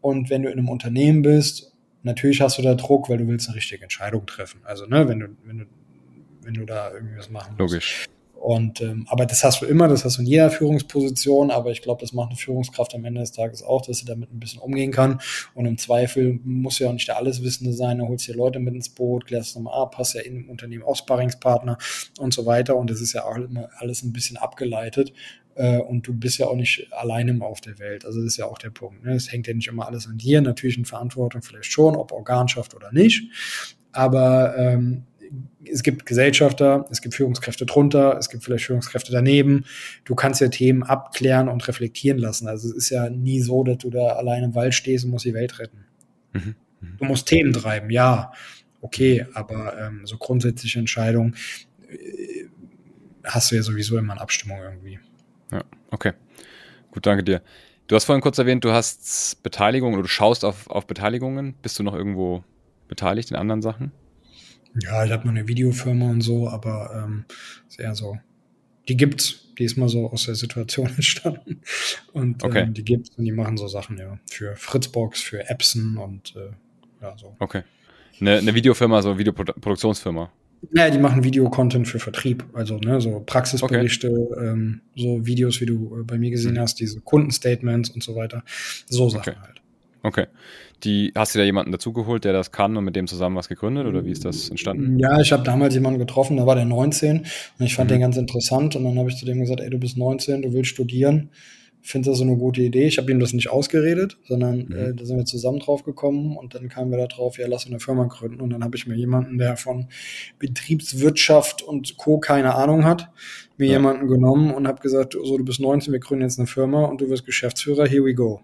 Und wenn du in einem Unternehmen bist, natürlich hast du da Druck, weil du willst eine richtige Entscheidung treffen. Also, ne, wenn du, wenn du, wenn du da irgendwie was machen musst. Logisch. Und ähm, aber das hast du immer, das hast du in jeder Führungsposition, aber ich glaube, das macht eine Führungskraft am Ende des Tages auch, dass sie damit ein bisschen umgehen kann. Und im Zweifel muss ja auch nicht der Alleswissende sein, du holst dir Leute mit ins Boot, klärst nochmal ab, hast ja in dem Unternehmen auch Sparringspartner und so weiter. Und das ist ja auch immer alles ein bisschen abgeleitet. Äh, und du bist ja auch nicht alleine auf der Welt. Also das ist ja auch der Punkt. Ne? Es hängt ja nicht immer alles an dir. Natürlich in Verantwortung vielleicht schon, ob Organschaft oder nicht. Aber ähm, es gibt Gesellschafter, es gibt Führungskräfte drunter, es gibt vielleicht Führungskräfte daneben. Du kannst ja Themen abklären und reflektieren lassen. Also es ist ja nie so, dass du da allein im Wald stehst und musst die Welt retten. Mhm. Du musst Themen treiben, ja, okay, aber ähm, so grundsätzliche Entscheidungen äh, hast du ja sowieso immer in Abstimmung irgendwie. Ja, okay. Gut, danke dir. Du hast vorhin kurz erwähnt, du hast Beteiligungen oder du schaust auf, auf Beteiligungen. Bist du noch irgendwo beteiligt in anderen Sachen? Ja, ich habe noch eine Videofirma und so, aber ähm, ist eher so. Die gibt's, die ist mal so aus der Situation [laughs] entstanden. Und Okay. ähm, die gibt's und die machen so Sachen, ja. Für Fritzbox, für Epson und äh, ja, so. Okay. Eine, eine Videofirma, so Videoproduktionsfirma. Ja, die machen Videocontent für Vertrieb, also ne, so Praxisberichte, ähm, so Videos, wie du äh, bei mir gesehen Mhm. hast, diese Kundenstatements und so weiter. So Sachen Okay. halt. Okay. Die, hast du da jemanden dazugeholt, der das kann und mit dem zusammen was gegründet oder wie ist das entstanden? Ja, ich habe damals jemanden getroffen, da war der 19 und ich fand Mhm. den ganz interessant und dann habe ich zu dem gesagt, ey, du bist 19, du willst studieren, findest das so eine gute Idee. Ich habe ihm das nicht ausgeredet, sondern Mhm. äh, da sind wir zusammen drauf gekommen und dann kamen wir da drauf, ja, lass eine Firma gründen und dann habe ich mir jemanden, der von Betriebswirtschaft und Co. keine Ahnung hat, mir Ja. jemanden genommen und habe gesagt, so, du bist 19, wir gründen jetzt eine Firma und du wirst Geschäftsführer, here we go.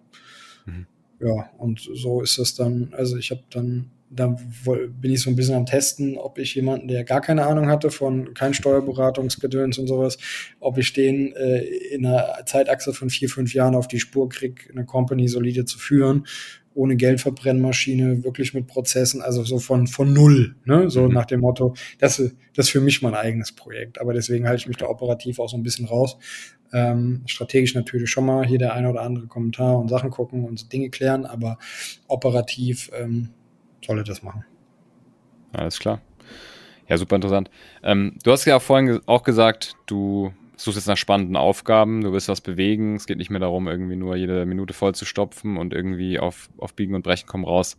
Mhm. Ja, und so ist das dann, also ich habe dann, da bin ich so ein bisschen am Testen, ob ich jemanden, der gar keine Ahnung hatte von kein Steuerberatungsgedöns und sowas, ob ich den äh, in einer Zeitachse von vier, fünf Jahren auf die Spur kriege, eine Company solide zu führen, ohne Geldverbrennmaschine, wirklich mit Prozessen, also so von, von null, ne? So Mhm. nach dem Motto, das, ist- das ist für mich mein eigenes Projekt. Aber deswegen halte ich mich da operativ auch so ein bisschen raus. Ähm, strategisch natürlich schon mal hier der eine oder andere Kommentar und Sachen gucken und so Dinge klären, aber operativ ähm, soll er das machen. Alles klar. Ja, super interessant. Ähm, du hast ja vorhin auch gesagt, du suchst jetzt nach spannenden Aufgaben, du willst was bewegen. Es geht nicht mehr darum, irgendwie nur jede Minute voll zu stopfen und irgendwie auf, auf Biegen und Brechen komm raus,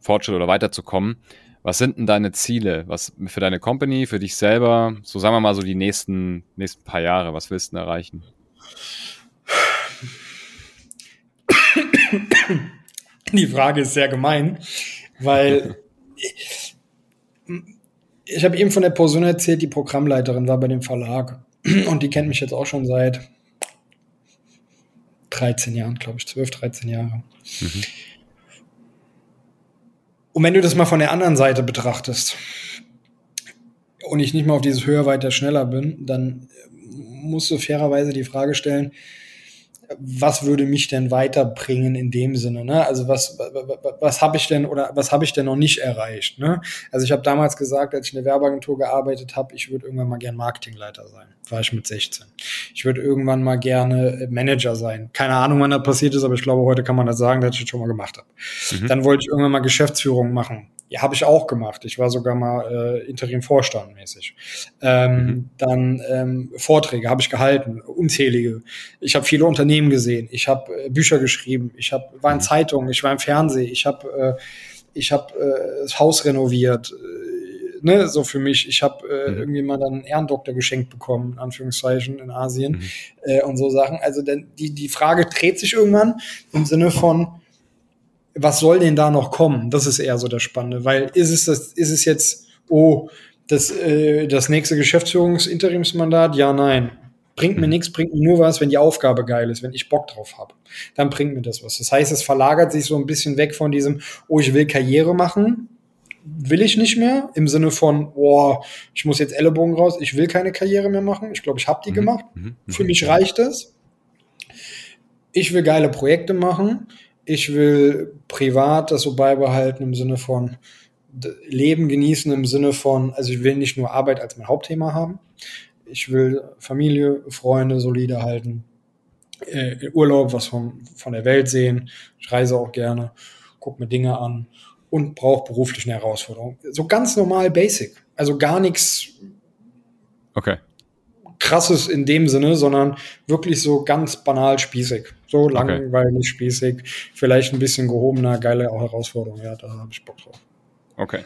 Fortschritt oder weiterzukommen. Was sind denn deine Ziele? Was für deine Company, für dich selber? So sagen wir mal so die nächsten, nächsten paar Jahre. Was willst du denn erreichen? Die Frage ist sehr gemein, weil [laughs] ich, ich habe eben von der Person erzählt, die Programmleiterin war bei dem Verlag und die kennt mich jetzt auch schon seit 13 Jahren, glaube ich, 12, 13 Jahre. Mhm. Und wenn du das mal von der anderen Seite betrachtest und ich nicht mal auf dieses höher, weiter, schneller bin, dann musst du fairerweise die Frage stellen, was würde mich denn weiterbringen in dem Sinne? Ne? Also was, was, was habe ich denn oder was habe ich denn noch nicht erreicht? Ne? Also ich habe damals gesagt, als ich in der Werbeagentur gearbeitet habe, ich würde irgendwann mal gern Marketingleiter sein. War ich mit 16. Ich würde irgendwann mal gerne Manager sein. Keine Ahnung, wann das passiert ist, aber ich glaube, heute kann man das sagen, dass ich das schon mal gemacht habe. Mhm. Dann wollte ich irgendwann mal Geschäftsführung machen. Ja, habe ich auch gemacht. Ich war sogar mal äh, Interim-Vorstand mäßig. Ähm, Mhm. Dann ähm, Vorträge habe ich gehalten, unzählige. Ich habe viele Unternehmen gesehen. Ich habe äh, Bücher geschrieben. Ich hab, war in Mhm. Zeitungen. Ich war im Fernsehen. Ich habe äh, ich hab, äh, das Haus renoviert. Äh, ne, so für mich. Ich habe äh, Mhm. irgendwie mal dann einen Ehrendoktor geschenkt bekommen, in Anführungszeichen, in Asien Mhm. äh, und so Sachen. Also denn die, die Frage dreht sich irgendwann im Sinne von, was soll denn da noch kommen? Das ist eher so das Spannende, weil ist es das, ist es jetzt, oh, das, äh, das nächste Geschäftsführungsinterimsmandat? Ja, nein. Bringt mir Mhm. nichts, bringt mir nur was, wenn die Aufgabe geil ist, wenn ich Bock drauf habe. Dann bringt mir das was. Das heißt, es verlagert sich so ein bisschen weg von diesem, oh, ich will Karriere machen, will ich nicht mehr im Sinne von, boah, ich muss jetzt Ellenbogen raus, ich will keine Karriere mehr machen. Ich glaube, ich habe die Mhm. gemacht. Mhm. Für mich reicht es. Ich will geile Projekte machen. Ich will privat das so beibehalten im Sinne von Leben genießen, im Sinne von, also ich will nicht nur Arbeit als mein Hauptthema haben. Ich will Familie, Freunde solide halten, äh, Urlaub, was von, von der Welt sehen. Ich reise auch gerne, gucke mir Dinge an und brauche beruflich eine Herausforderung. So ganz normal basic. Also gar nichts Okay. Krasses in dem Sinne, sondern wirklich so ganz banal spießig. So Okay. langweilig spießig, vielleicht ein bisschen gehobener, geile Herausforderung. Ja, da habe ich Bock drauf. Okay.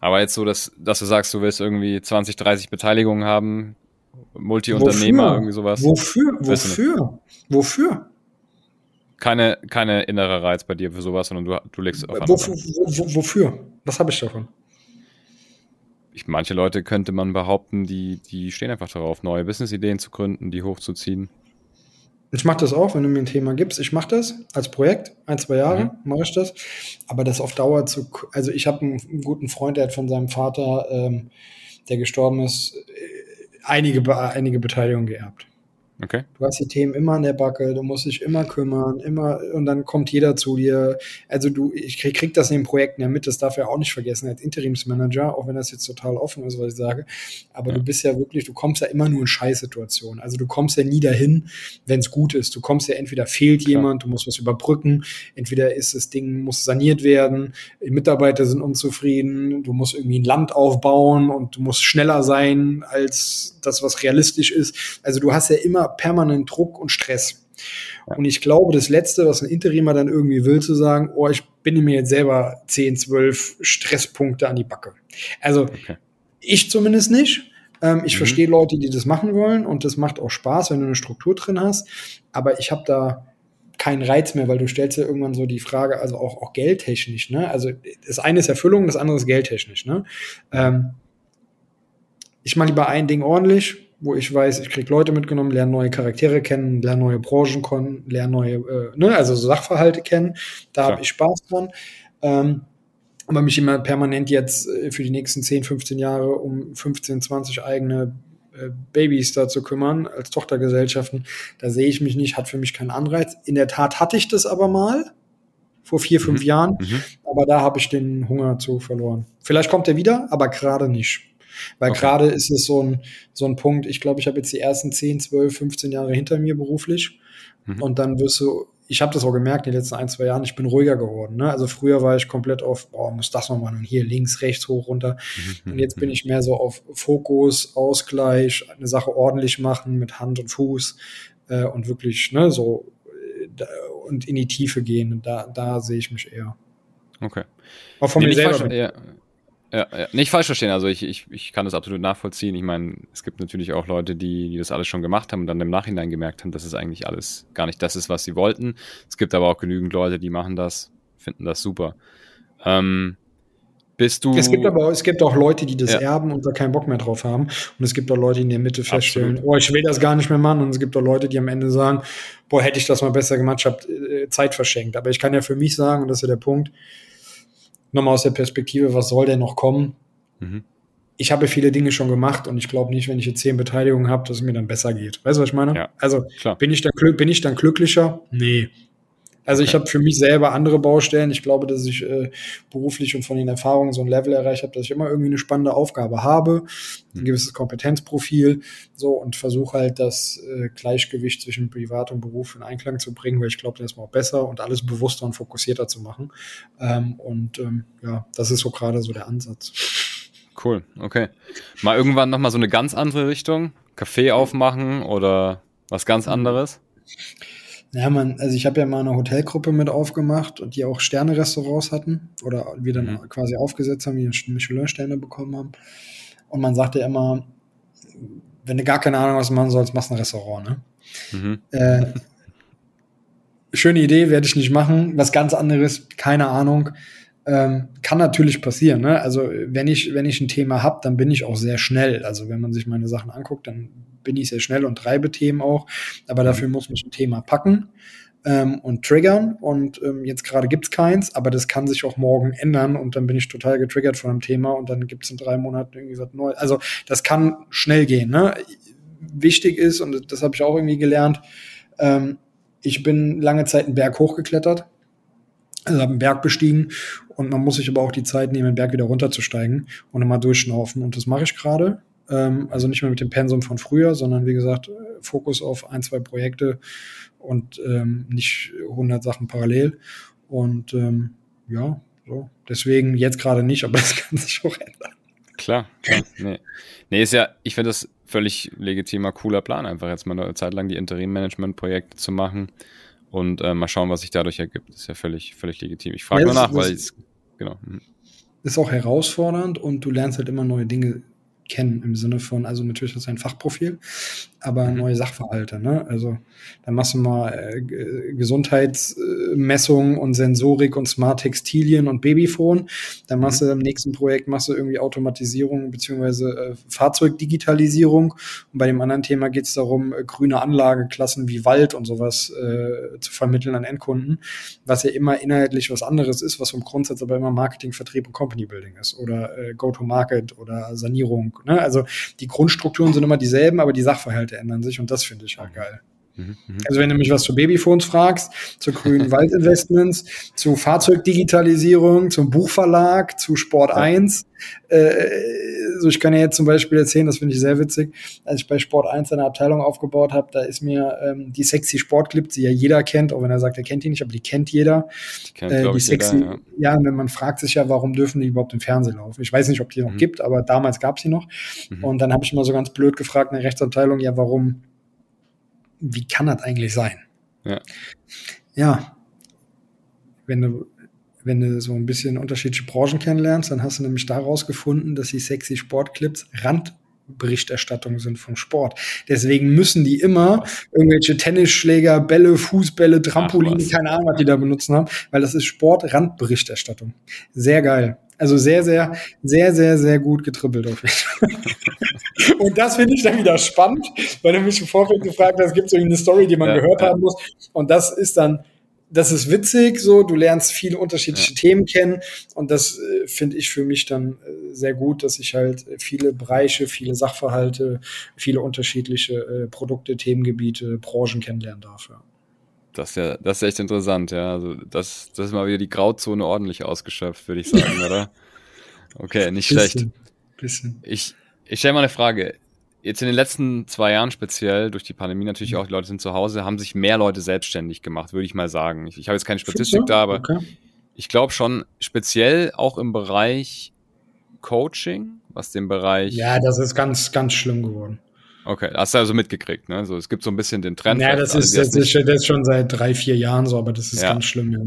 Aber jetzt so, dass, dass du sagst, du willst irgendwie 20, 30 Beteiligungen haben, Multi-Unternehmer, Wofür? irgendwie sowas. Wofür? Wofür? Wofür? Keine, keine innere Reiz bei dir für sowas, sondern du, du legst auf andere. Wofür? Wo, wofür? Was habe ich davon? Ich, manche Leute könnte man behaupten, die, die stehen einfach darauf, neue Businessideen zu gründen, die hochzuziehen. Ich mache das auch, wenn du mir ein Thema gibst. Ich mache das als Projekt, ein, zwei Jahre Mhm. mache ich das. Aber das auf Dauer zu, also ich habe einen guten Freund, der hat von seinem Vater, ähm, der gestorben ist, äh, einige, einige Beteiligung geerbt. Okay? Du hast die Themen immer an der Backe, du musst dich immer kümmern, immer, und dann kommt jeder zu dir. Also du, ich krieg, krieg das in den Projekten ja mit, das darf er auch nicht vergessen, als Interimsmanager, auch wenn das jetzt total offen ist, was ich sage. Aber Ja. du bist ja wirklich, du kommst ja immer nur in Scheißsituationen. Also du kommst ja nie dahin, wenn es gut ist. Du kommst ja entweder fehlt Klar. jemand, du musst was überbrücken, entweder ist das Ding, muss saniert werden, die Mitarbeiter sind unzufrieden, du musst irgendwie ein Land aufbauen und du musst schneller sein als das, was realistisch ist. Also du hast ja immer permanent Druck und Stress. Und ich glaube, das Letzte, was ein Interimer dann irgendwie will, zu sagen, oh, ich bin mir jetzt selber 10, 12 Stresspunkte an die Backe. Also Okay. ich zumindest nicht. Ähm, ich Mhm. verstehe Leute, die das machen wollen und das macht auch Spaß, wenn du eine Struktur drin hast. Aber ich habe da keinen Reiz mehr, weil du stellst ja irgendwann so die Frage, also auch, auch geldtechnisch, ne? Also das eine ist Erfüllung, das andere ist geldtechnisch, ne? Ähm, ich mache lieber ein Ding ordentlich, wo ich weiß, ich krieg Leute mitgenommen, lerne neue Charaktere kennen, lerne neue Branchen kennen, lerne neue, äh, ne, also so Sachverhalte kennen. Da habe ich Spaß dran. Ähm, aber mich immer permanent jetzt äh, für die nächsten 10, 15 Jahre um 15, 20 eigene äh, Babys da zu kümmern als Tochtergesellschaften, da sehe ich mich nicht, hat für mich keinen Anreiz. In der Tat hatte ich das aber mal vor vier, fünf Mhm. Jahren, Mhm. aber da habe ich den Hunger zu verloren. Vielleicht kommt er wieder, aber gerade nicht. Weil Okay. gerade ist es so ein, so ein Punkt, ich glaube, ich habe jetzt die ersten 10, 12, 15 Jahre hinter mir beruflich. Mhm. Und dann wirst du, ich habe das auch gemerkt in den letzten ein, zwei Jahren, ich bin ruhiger geworden. Ne? Also früher war ich komplett auf, boah, muss das noch machen und hier links, rechts, hoch, runter. Mhm. Und jetzt bin ich mehr so auf Fokus, Ausgleich, eine Sache ordentlich machen mit Hand und Fuß äh, und wirklich ne, so äh, da, und in die Tiefe gehen. Und Da, da sehe ich mich eher. Okay. Auch von Nee, mir selber. ja, ja, ja, nicht falsch verstehen. Also ich, ich, ich kann das absolut nachvollziehen. Ich meine, es gibt natürlich auch Leute, die, die das alles schon gemacht haben und dann im Nachhinein gemerkt haben, dass es eigentlich alles gar nicht das ist, was sie wollten. Es gibt aber auch genügend Leute, die machen das, finden das super. Ähm, bist du. Es gibt aber auch, es gibt auch Leute, die das Ja. erben und da keinen Bock mehr drauf haben. Und es gibt auch Leute, die in der Mitte feststellen, Absolut. oh, ich will das gar nicht mehr machen. Und es gibt auch Leute, die am Ende sagen, boah, hätte ich das mal besser gemacht, ich habe äh, Zeit verschenkt. Aber ich kann ja für mich sagen, und das ist ja der Punkt, nochmal aus der Perspektive, was soll denn noch kommen? Mhm. Ich habe viele Dinge schon gemacht und ich glaube nicht, wenn ich jetzt zehn Beteiligungen habe, dass es mir dann besser geht. Weißt du, was ich meine? Ja. Also Klar. bin ich dann, bin ich dann glücklicher? Nee. Also ich Okay. habe für mich selber andere Baustellen. Ich glaube, dass ich äh, beruflich und von den Erfahrungen so ein Level erreicht habe, dass ich immer irgendwie eine spannende Aufgabe habe, ein Mhm. gewisses Kompetenzprofil, so und versuche halt das äh, Gleichgewicht zwischen Privat und Beruf in Einklang zu bringen, weil ich glaube, das ist mal besser und alles bewusster und fokussierter zu machen. Ähm, und ähm, ja, das ist so gerade so der Ansatz. Cool, okay. Mal irgendwann nochmal so eine ganz andere Richtung? Café aufmachen oder was ganz anderes? Ja, man, also ich habe ja mal eine Hotelgruppe mit aufgemacht und die auch Sterne-Restaurants hatten oder wir dann Mhm. quasi aufgesetzt haben, die Michelin-Sterne bekommen haben. Und man sagte immer, wenn du gar keine Ahnung was machen sollst, machst du ein Restaurant, ne? Mhm. Äh, [laughs] schöne Idee, werde ich nicht machen. Was ganz anderes, keine Ahnung. Ähm, kann natürlich passieren. Ne? Also wenn ich, wenn ich ein Thema habe, dann bin ich auch sehr schnell. Also wenn man sich meine Sachen anguckt, dann bin ich sehr schnell und treibe Themen auch. Aber dafür muss mich ein Thema packen. ähm, und triggern. Und ähm, jetzt gerade gibt's keins, aber das kann sich auch morgen ändern und dann bin ich total getriggert von einem Thema und dann gibt's in drei Monaten irgendwie was Neues. Also das kann schnell gehen. Ne? Wichtig ist, und das habe ich auch irgendwie gelernt, ähm, ich bin lange Zeit einen Berg hochgeklettert, also habe einen Berg bestiegen und man muss sich aber auch die Zeit nehmen, den Berg wieder runterzusteigen und immer durchschnaufen. Und das mache ich gerade. Ähm, also nicht mehr mit dem Pensum von früher, sondern wie gesagt, Fokus auf ein, zwei Projekte und ähm, nicht 100 Sachen parallel. Und ähm, ja, so. Deswegen jetzt gerade nicht, aber [laughs] es kann sich auch ändern. Klar, klar. Nee. nee, ist ja, ich finde das völlig legitimer, cooler Plan, einfach jetzt mal eine Zeit lang die Interim-Management-Projekte zu machen und äh, mal schauen, was sich dadurch ergibt. Das ist ja völlig, völlig legitim. Ich frage ja, nur nach, weil es, genau. Mhm. Ist auch herausfordernd und du lernst halt immer neue Dinge kennen im Sinne von, also natürlich ist ein Fachprofil, aber mhm. neue Sachverhalte. Ne? Also dann machst du mal äh, Gesundheitsmessungen und Sensorik und Smart Textilien und Babyphone. Dann machst mhm. du im nächsten Projekt machst du irgendwie Automatisierung beziehungsweise äh, Fahrzeugdigitalisierung. Und bei dem anderen Thema geht es darum, äh, grüne Anlageklassen wie Wald und sowas äh, zu vermitteln an Endkunden, was ja immer inhaltlich was anderes ist, was vom Grundsatz aber immer Marketing, Vertrieb und Company Building ist oder äh, Go-to-Market oder Sanierung. Ne? Also die Grundstrukturen sind immer dieselben, aber die Sachverhalte ändern sich und das finde ich halt geil. Mhm, mhm. Also wenn du mich was zu Babyphones fragst, zu grünen [laughs] Waldinvestments, zu Fahrzeugdigitalisierung, zum Buchverlag, zu Sport 1, äh, so ich kann ja jetzt zum Beispiel erzählen, das finde ich sehr witzig, als ich bei Sport 1 eine Abteilung aufgebaut habe, da ist mir ähm, die sexy Sportclip, die ja jeder kennt, auch wenn er sagt, er kennt die nicht, aber die kennt jeder. Die kennt, äh, die sexy, jeder, ja. ja, wenn man fragt sich ja, warum dürfen die überhaupt im Fernsehen laufen? Ich weiß nicht, ob die noch mhm. gibt, aber damals gab es sie noch. Mhm. Und dann habe ich immer so ganz blöd gefragt in der Rechtsabteilung, ja, warum wie kann das eigentlich sein? Ja. Ja. Wenn du, wenn du so ein bisschen unterschiedliche Branchen kennenlernst, dann hast du nämlich daraus gefunden, dass die sexy Sportclips Randberichterstattung sind vom Sport. Deswegen müssen die immer irgendwelche Tennisschläger, Bälle, Fußbälle, Trampoline, keine Ahnung, was die da benutzen haben, weil das ist Sport-Randberichterstattung. Sehr geil. Also sehr, sehr, sehr, sehr, sehr gut getribbelt auf jeden Fall. [laughs] Und das finde ich dann wieder spannend, weil du mich im Vorfeld gefragt hast, gibt es irgendeine Story, die man ja, gehört ja. haben muss. Und das ist dann, das ist witzig, so, du lernst viele unterschiedliche ja. Themen kennen und das äh, finde ich für mich dann äh, sehr gut, dass ich halt viele Bereiche, viele Sachverhalte, viele unterschiedliche äh, Produkte, Themengebiete, Branchen kennenlernen darf. Ja. Das ist ja, das ist echt interessant, ja. Also das, das ist mal wieder die Grauzone ordentlich ausgeschöpft, würde ich sagen, [laughs] oder? Okay, nicht bisschen, schlecht. Bisschen. Ich, ich stelle mal eine Frage. Jetzt in den letzten zwei Jahren speziell, durch die Pandemie natürlich auch, die Leute sind zu Hause, haben sich mehr Leute selbstständig gemacht, würde ich mal sagen. Ich, ich habe jetzt keine Statistik da, aber okay. ich glaube schon speziell auch im Bereich Coaching, was den Bereich. Ja, das ist ganz, ganz schlimm geworden. Okay, hast du also mitgekriegt, ne? So, es gibt so ein bisschen den Trend. Ja, das ist, das, ist, das ist schon seit drei, vier Jahren so, aber das ist ja. ganz schlimm. Ja.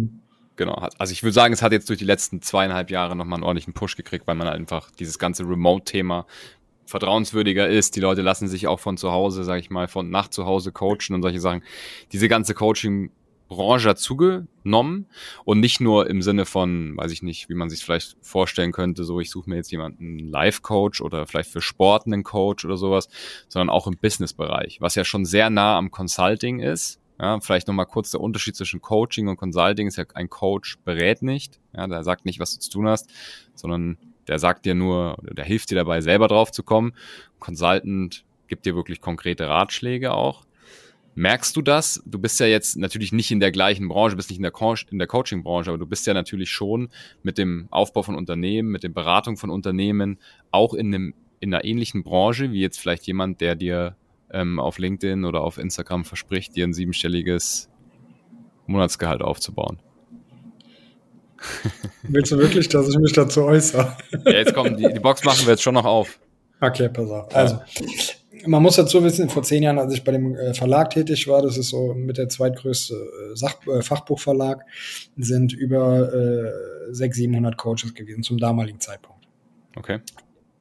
Genau. Also ich würde sagen, es hat jetzt durch die letzten zweieinhalb Jahre nochmal einen ordentlichen Push gekriegt, weil man einfach dieses ganze Remote-Thema vertrauenswürdiger ist. Die Leute lassen sich auch von zu Hause, sage ich mal, von nach zu Hause coachen und solche Sachen. Diese ganze Coaching Branche dazugenommen und nicht nur im Sinne von, weiß ich nicht, wie man sich vielleicht vorstellen könnte, so ich suche mir jetzt jemanden Live-Coach oder vielleicht für Sport einen Coach oder sowas, sondern auch im Business-Bereich, was ja schon sehr nah am Consulting ist. Ja, vielleicht nochmal kurz der Unterschied zwischen Coaching und Consulting ist ja, ein Coach berät nicht, ja, der sagt nicht, was du zu tun hast, sondern der sagt dir nur, der hilft dir dabei, selber drauf zu kommen. Consultant gibt dir wirklich konkrete Ratschläge auch. Merkst du das? Du bist ja jetzt natürlich nicht in der gleichen Branche, bist nicht in der, Co in der Coaching-Branche, aber du bist ja natürlich schon mit dem Aufbau von Unternehmen, mit der Beratung von Unternehmen auch in, einem, in einer ähnlichen Branche, wie jetzt vielleicht jemand, der dir ähm, auf LinkedIn oder auf Instagram verspricht, dir ein siebenstelliges Monatsgehalt aufzubauen. Willst du wirklich, dass ich mich dazu äußere? ja, jetzt kommen die, die Box machen wir jetzt schon noch auf. Okay, pass auf. Also, man muss dazu wissen, vor zehn Jahren, als ich bei dem äh, Verlag tätig war, das ist so mit der zweitgrößte äh, Sach äh, Fachbuchverlag, sind über äh, 600, 700 Coaches gewesen zum damaligen Zeitpunkt. Okay.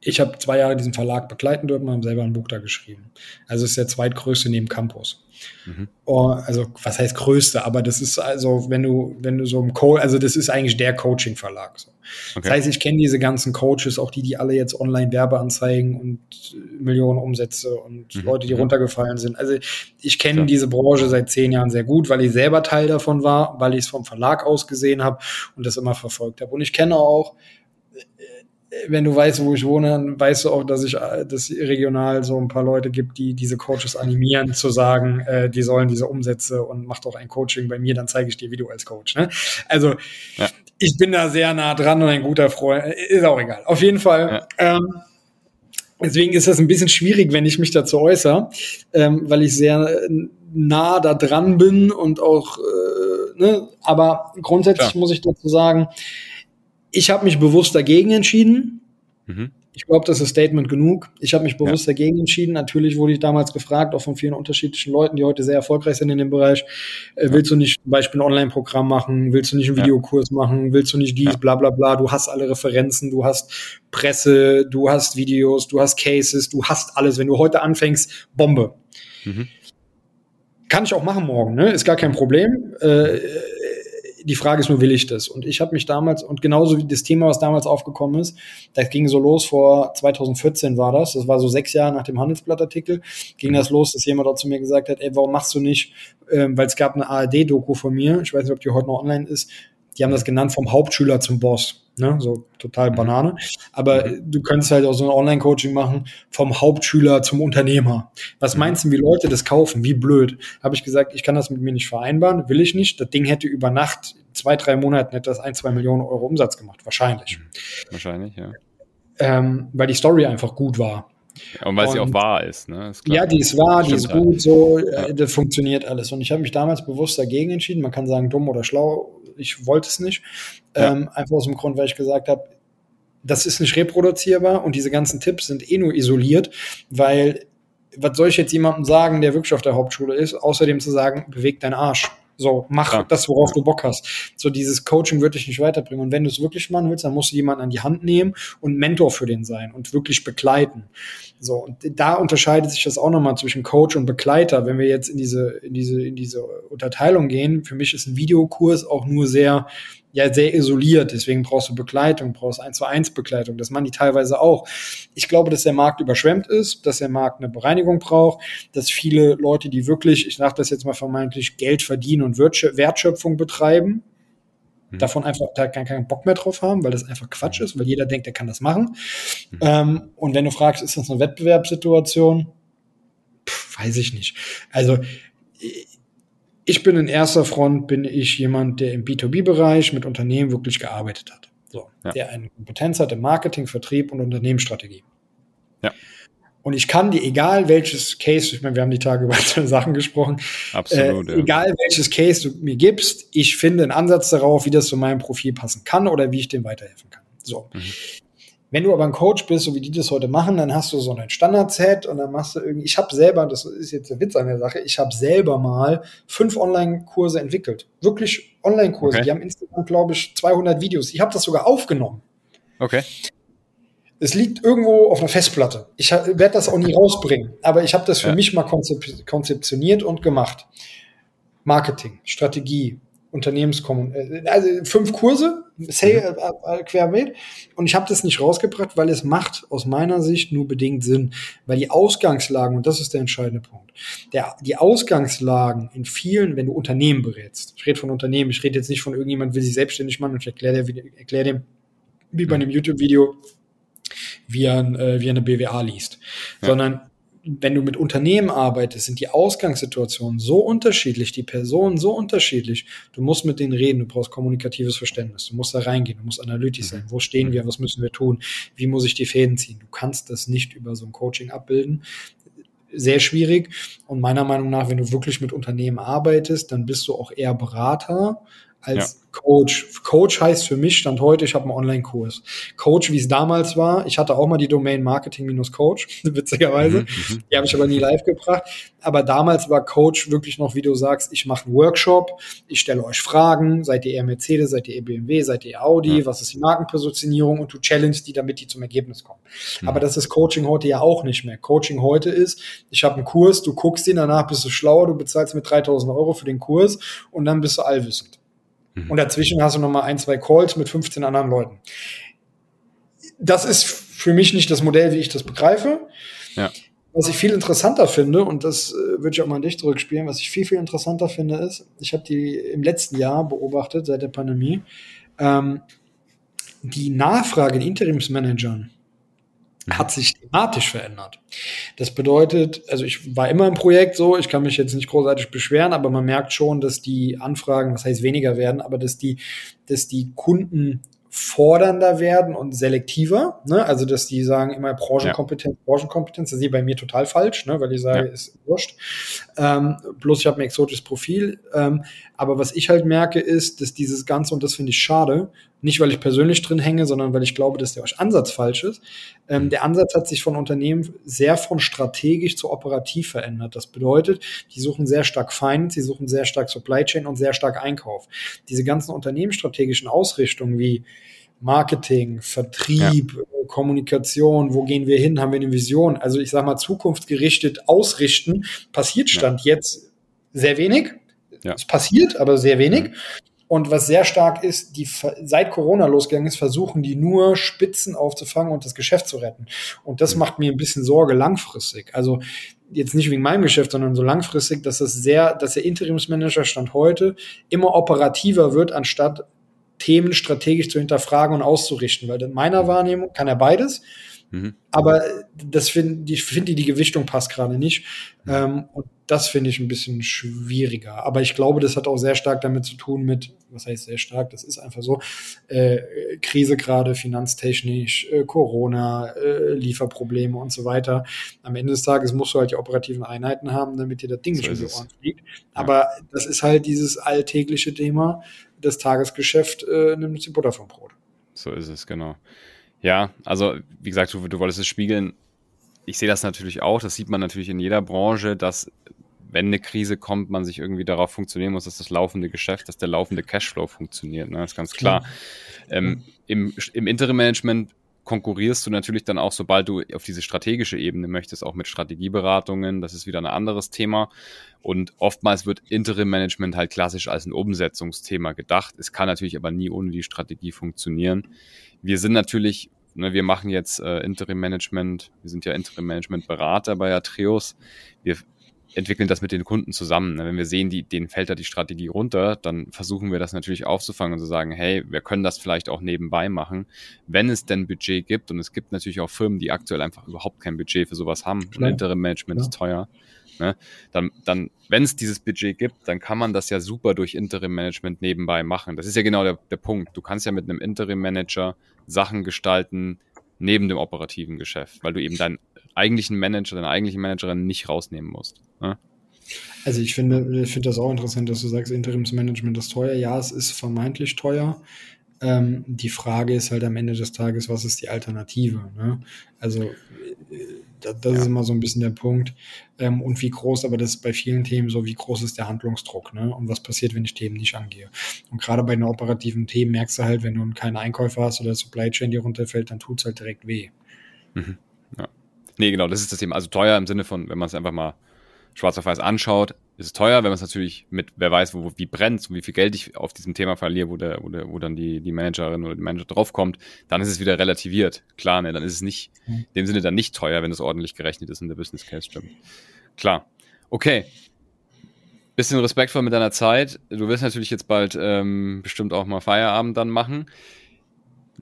ich habe zwei Jahre diesen Verlag begleiten dürfen und habe selber ein Buch da geschrieben. Also es ist der zweitgrößte neben Campus. Mhm. Oh, also was heißt größte, aber das ist also, wenn du, wenn du so im Co, also das ist eigentlich der Coaching-Verlag. So. Okay. Das heißt, ich kenne diese ganzen Coaches, auch die, die alle jetzt online Werbeanzeigen und Millionen Umsätze und mhm. Leute, die mhm. runtergefallen sind. Also ich kenne ja. diese Branche seit zehn Jahren sehr gut, weil ich selber Teil davon war, weil ich es vom Verlag aus gesehen habe und das immer verfolgt habe. Und ich kenne auch wenn du weißt, wo ich wohne, dann weißt du auch, dass ich, dass regional so ein paar Leute gibt, die diese Coaches animieren, zu sagen, äh, die sollen diese Umsätze und mach doch ein Coaching bei mir, dann zeige ich dir, wie du als Coach. Ne? Also ja. ich bin da sehr nah dran und ein guter Freund. Ist auch egal. Auf jeden Fall. Ja. Ähm, deswegen ist das ein bisschen schwierig, wenn ich mich dazu äußere, ähm, weil ich sehr nah da dran bin und auch, äh, ne? aber grundsätzlich ja. muss ich dazu sagen, ich habe mich bewusst dagegen entschieden. Mhm. Ich glaube, das ist Statement genug. Ich habe mich bewusst ja. dagegen entschieden. Natürlich wurde ich damals gefragt, auch von vielen unterschiedlichen Leuten, die heute sehr erfolgreich sind in dem Bereich. Äh, ja. Willst du nicht zum Beispiel ein Online-Programm machen? Willst du nicht einen Videokurs machen? Willst du nicht dies, ja. bla bla bla? Du hast alle Referenzen, du hast Presse, du hast Videos, du hast Cases, du hast alles. Wenn du heute anfängst, Bombe. Mhm. Kann ich auch machen morgen, ne? Ist gar kein Problem. Äh, die Frage ist nur, will ich das? Und ich habe mich damals, und genauso wie das Thema, was damals aufgekommen ist, das ging so los vor 2014 war das, das war so sechs Jahre nach dem Handelsblattartikel, ging mhm. das los, dass jemand dort zu mir gesagt hat, ey, warum machst du nicht, ähm, weil es gab eine ARD-Doku von mir, ich weiß nicht, ob die heute noch online ist, die haben das genannt vom Hauptschüler zum Boss. Ne, so total mhm. Banane. Aber mhm. du könntest halt auch so ein Online-Coaching machen vom Hauptschüler zum Unternehmer. Was mhm. meinst du, wie Leute das kaufen? Wie blöd? Habe ich gesagt, ich kann das mit mir nicht vereinbaren, will ich nicht. Das Ding hätte über Nacht, zwei, drei Monaten, hätte das ein, zwei Millionen Euro Umsatz gemacht. Wahrscheinlich. Wahrscheinlich, ja. Ähm, weil die Story einfach gut war. Ja, und weil und, sie auch wahr ist, ne? Ist ja, die ist wahr, die ist gut, so, ja. Äh, das funktioniert alles. Und ich habe mich damals bewusst dagegen entschieden. Man kann sagen, dumm oder schlau, ich wollte es nicht. Ja. Ähm, einfach aus dem Grund, weil ich gesagt habe, das ist nicht reproduzierbar und diese ganzen Tipps sind eh nur isoliert, weil was soll ich jetzt jemandem sagen, der wirklich auf der Hauptschule ist, außerdem zu sagen, beweg deinen Arsch. So, mach ja. das, worauf du Bock hast. So, dieses Coaching wird dich nicht weiterbringen. Und wenn du es wirklich machen willst, dann musst du jemanden an die Hand nehmen und Mentor für den sein und wirklich begleiten. So, und da unterscheidet sich das auch nochmal zwischen Coach und Begleiter. Wenn wir jetzt in diese, in diese, in diese Unterteilung gehen, für mich ist ein Videokurs auch nur sehr, ja, sehr isoliert. Deswegen brauchst du Begleitung, brauchst eins zu eins Begleitung. Das machen die teilweise auch. Ich glaube, dass der Markt überschwemmt ist, dass der Markt eine Bereinigung braucht, dass viele Leute, die wirklich, ich sage das jetzt mal vermeintlich, Geld verdienen und Wertschöpfung betreiben, Mhm. davon einfach da keinen, keinen Bock mehr drauf haben, weil das einfach Quatsch ist, weil jeder denkt, er kann das machen. Mhm. Ähm, und wenn du fragst, ist das eine Wettbewerbssituation? Pff, weiß ich nicht. Also ich bin in erster Front, bin ich jemand, der im B2B-Bereich mit Unternehmen wirklich gearbeitet hat. So, ja. der eine Kompetenz hat im Marketing, Vertrieb und Unternehmensstrategie. Ja. Und ich kann dir, egal welches Case, ich meine, wir haben die Tage [laughs] über Sachen gesprochen, Absolut, äh, ja. egal welches Case du mir gibst, ich finde einen Ansatz darauf, wie das zu meinem Profil passen kann oder wie ich dem weiterhelfen kann. So. Mhm. Wenn du aber ein Coach bist, so wie die das heute machen, dann hast du so ein Standard-Set und dann machst du irgendwie, ich habe selber, das ist jetzt der Witz an der Sache, ich habe selber mal fünf Online-Kurse entwickelt. Wirklich Online-Kurse. Okay. Die haben insgesamt, glaube ich, 200 Videos. Ich habe das sogar aufgenommen. Okay. Es liegt irgendwo auf einer Festplatte. Ich werde das auch nie rausbringen, aber ich habe das für ja. mich mal konzep konzeptioniert und gemacht. Marketing, Strategie, Unternehmenskommunikation, äh, also fünf Kurse, Sale mhm. Äh, äh, querbeet. Und ich habe das nicht rausgebracht, weil es macht aus meiner Sicht nur bedingt Sinn. Weil die Ausgangslagen, und das ist der entscheidende Punkt, der, die Ausgangslagen in vielen, wenn du Unternehmen berätst, ich rede von Unternehmen, ich rede jetzt nicht von irgendjemand, will sich selbstständig machen und ich erkläre erklär dem, wie bei mhm. einem YouTube-Video, wie er, äh, wie er eine BWA liest, ja. sondern wenn du mit Unternehmen arbeitest, sind die Ausgangssituationen so unterschiedlich, die Personen so unterschiedlich. Du musst mit denen reden, du brauchst kommunikatives Verständnis, du musst da reingehen, du musst analytisch sein. Wo stehen wir? Was müssen wir tun? Wie muss ich die Fäden ziehen? Du kannst das nicht über so ein Coaching abbilden. Sehr schwierig. Und meiner Meinung nach, wenn du wirklich mit Unternehmen arbeitest, dann bist du auch eher Berater als ja. Coach. Coach heißt für mich Stand heute, ich habe einen Online-Kurs. Coach, wie es damals war, ich hatte auch mal die Domain Marketing-Coach, [laughs] witzigerweise. Mhm, mhm, die habe ich aber nie live gebracht. Aber damals war Coach wirklich noch, wie du sagst, ich mache einen Workshop, ich stelle euch Fragen, seid ihr eher Mercedes, seid ihr eher BMW, seid ihr Audi, ja. was ist die Markenpositionierung und du challenge die, damit die zum Ergebnis kommen. Mhm. Aber das ist Coaching heute ja auch nicht mehr. Coaching heute ist, ich habe einen Kurs, du guckst ihn, danach bist du schlauer, du bezahlst mit 3000 Euro für den Kurs und dann bist du allwissend. Mhm. Und dazwischen hast du nochmal ein, zwei Calls mit 15 anderen Leuten. Das ist für mich nicht das Modell, wie ich das begreife. Ja. Was ich viel interessanter finde, und das äh, würde ich auch mal an dich zurückspielen, was ich viel, viel interessanter finde, ist, ich habe die im letzten Jahr beobachtet, seit der Pandemie, ähm, die Nachfrage in Interimsmanagern hat sich thematisch verändert. Das bedeutet, also ich war immer im Projekt so, ich kann mich jetzt nicht großartig beschweren, aber man merkt schon, dass die Anfragen, was heißt weniger werden, aber dass die, dass die Kunden fordernder werden und selektiver. Ne? Also, dass die sagen immer Branchenkompetenz, ja. Branchenkompetenz. Das ist bei mir total falsch, ne? weil ich sage, ja. ist wurscht. Ähm, bloß ich habe ein exotisches Profil. Ähm, aber was ich halt merke, ist, dass dieses Ganze, und das finde ich schade, nicht weil ich persönlich drin hänge, sondern weil ich glaube, dass der Ansatz falsch ist. Ähm, mhm. der Ansatz hat sich von Unternehmen sehr von strategisch zu operativ verändert. Das bedeutet, die suchen sehr stark Finance, die suchen sehr stark Supply Chain und sehr stark Einkauf. Diese ganzen unternehmensstrategischen Ausrichtungen wie Marketing, Vertrieb, ja. Kommunikation, wo gehen wir hin, haben wir eine Vision. Also ich sage mal, zukunftsgerichtet ausrichten, passiert Stand ja. jetzt sehr wenig. Ja. Es passiert, aber sehr wenig. Und was sehr stark ist, die seit Corona losgegangen ist, versuchen die nur Spitzen aufzufangen und das Geschäft zu retten. Und das mhm. macht mir ein bisschen Sorge langfristig. Also jetzt nicht wegen meinem Geschäft, sondern so langfristig, dass das sehr, dass der Interimsmanager Stand heute immer operativer wird, anstatt Themen strategisch zu hinterfragen und auszurichten, weil in meiner Wahrnehmung kann er beides. Mhm. Aber das finde ich, finde die Gewichtung passt gerade nicht. Mhm. Ähm, und das finde ich ein bisschen schwieriger. Aber ich glaube, das hat auch sehr stark damit zu tun mit, was heißt sehr stark, das ist einfach so, äh, Krise gerade, finanztechnisch, äh, Corona, äh, Lieferprobleme und so weiter. Am Ende des Tages musst du halt die operativen Einheiten haben, damit dir das Ding so nicht in die Ohren fliegt. Ja. Aber das ist halt dieses alltägliche Thema, das Tagesgeschäft äh, nimmt die Butter vom Brot. So ist es, genau. Ja, also wie gesagt, du, du wolltest es spiegeln. Ich sehe das natürlich auch. Das sieht man natürlich in jeder Branche, dass wenn eine Krise kommt, man sich irgendwie darauf funktionieren muss, dass das laufende Geschäft, dass der laufende Cashflow funktioniert. Ne? Das ist ganz klar. Ähm, Im im Interim-Management konkurrierst du natürlich dann auch, sobald du auf diese strategische Ebene möchtest, auch mit Strategieberatungen. Das ist wieder ein anderes Thema. Und oftmals wird Interim-Management halt klassisch als ein Umsetzungsthema gedacht. Es kann natürlich aber nie ohne die Strategie funktionieren. Wir sind natürlich, ne, wir machen jetzt äh, Interim-Management, wir sind ja Interim-Management-Berater bei Atreus. Wir entwickeln das mit den Kunden zusammen. Wenn wir sehen, die, denen fällt da die Strategie runter, dann versuchen wir das natürlich aufzufangen und zu sagen, hey, wir können das vielleicht auch nebenbei machen, wenn es denn Budget gibt. Und es gibt natürlich auch Firmen, die aktuell einfach überhaupt kein Budget für sowas haben. Klar. Und Interim Management ja. ist teuer. Ne? Dann, dann wenn es dieses Budget gibt, dann kann man das ja super durch Interim Management nebenbei machen. Das ist ja genau der, der Punkt. Du kannst ja mit einem Interim Manager Sachen gestalten neben dem operativen Geschäft, weil du eben deinen eigentlichen Manager, deine eigentliche Managerin nicht rausnehmen musst. Ne? Also ich finde, ich finde das auch interessant, dass du sagst, Interimsmanagement ist teuer. Ja, es ist vermeintlich teuer. Ähm, die Frage ist halt am Ende des Tages, was ist die Alternative? Ne? Also das, das ja. ist immer so ein bisschen der Punkt. Ähm, und wie groß, aber das ist bei vielen Themen so, wie groß ist der Handlungsdruck, ne? Und was passiert, wenn ich Themen nicht angehe? Und gerade bei den operativen Themen merkst du halt, wenn du keinen Einkäufer hast oder Supply Chain dir runterfällt, dann tut es halt direkt weh. Mhm. Ja. Nee, genau, das ist das Thema. Also teuer im Sinne von, wenn man es einfach mal schwarz auf weiß anschaut, ist es teuer, wenn man es natürlich mit, wer weiß, wo, wie brennt und wie viel Geld ich auf diesem Thema verliere, wo, der, wo, der, wo dann die, die Managerin oder der Manager draufkommt, dann ist es wieder relativiert. Klar, ne, dann ist es nicht, in dem Sinne dann nicht teuer, wenn es ordentlich gerechnet ist und der Business Case stimmt. Klar. Okay. Bisschen respektvoll mit deiner Zeit. Du wirst natürlich jetzt bald ähm, bestimmt auch mal Feierabend dann machen.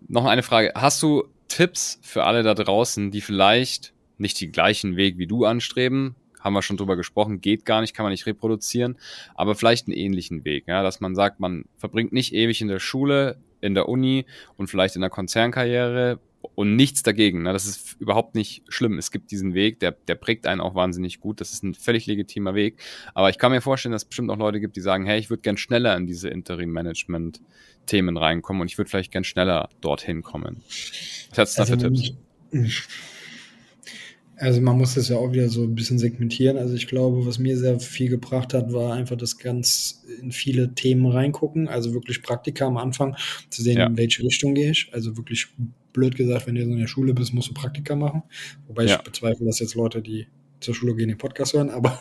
Noch eine Frage. Hast du Tipps für alle da draußen, die vielleicht nicht den gleichen Weg wie du anstreben, haben wir schon drüber gesprochen, geht gar nicht, kann man nicht reproduzieren, aber vielleicht einen ähnlichen Weg, ja, dass man sagt, man verbringt nicht ewig in der Schule, in der Uni und vielleicht in der Konzernkarriere, und nichts dagegen. Ne? Das ist überhaupt nicht schlimm. Es gibt diesen Weg, der, der prägt einen auch wahnsinnig gut. Das ist ein völlig legitimer Weg. Aber ich kann mir vorstellen, dass es bestimmt auch Leute gibt, die sagen, hey, ich würde gern schneller in diese Interim-Management-Themen reinkommen und ich würde vielleicht gern schneller dorthin kommen. Was hast du da also, für Tipps? Also man muss das ja auch wieder so ein bisschen segmentieren. Also ich glaube, was mir sehr viel gebracht hat, war einfach das ganz in viele Themen reingucken. Also wirklich Praktika am Anfang zu sehen, ja. in welche Richtung gehe ich. Also wirklich blöd gesagt, wenn du in der Schule bist, musst du Praktika machen. Wobei ja. ich bezweifle, dass jetzt Leute, die zur Schule gehen, den Podcast hören, aber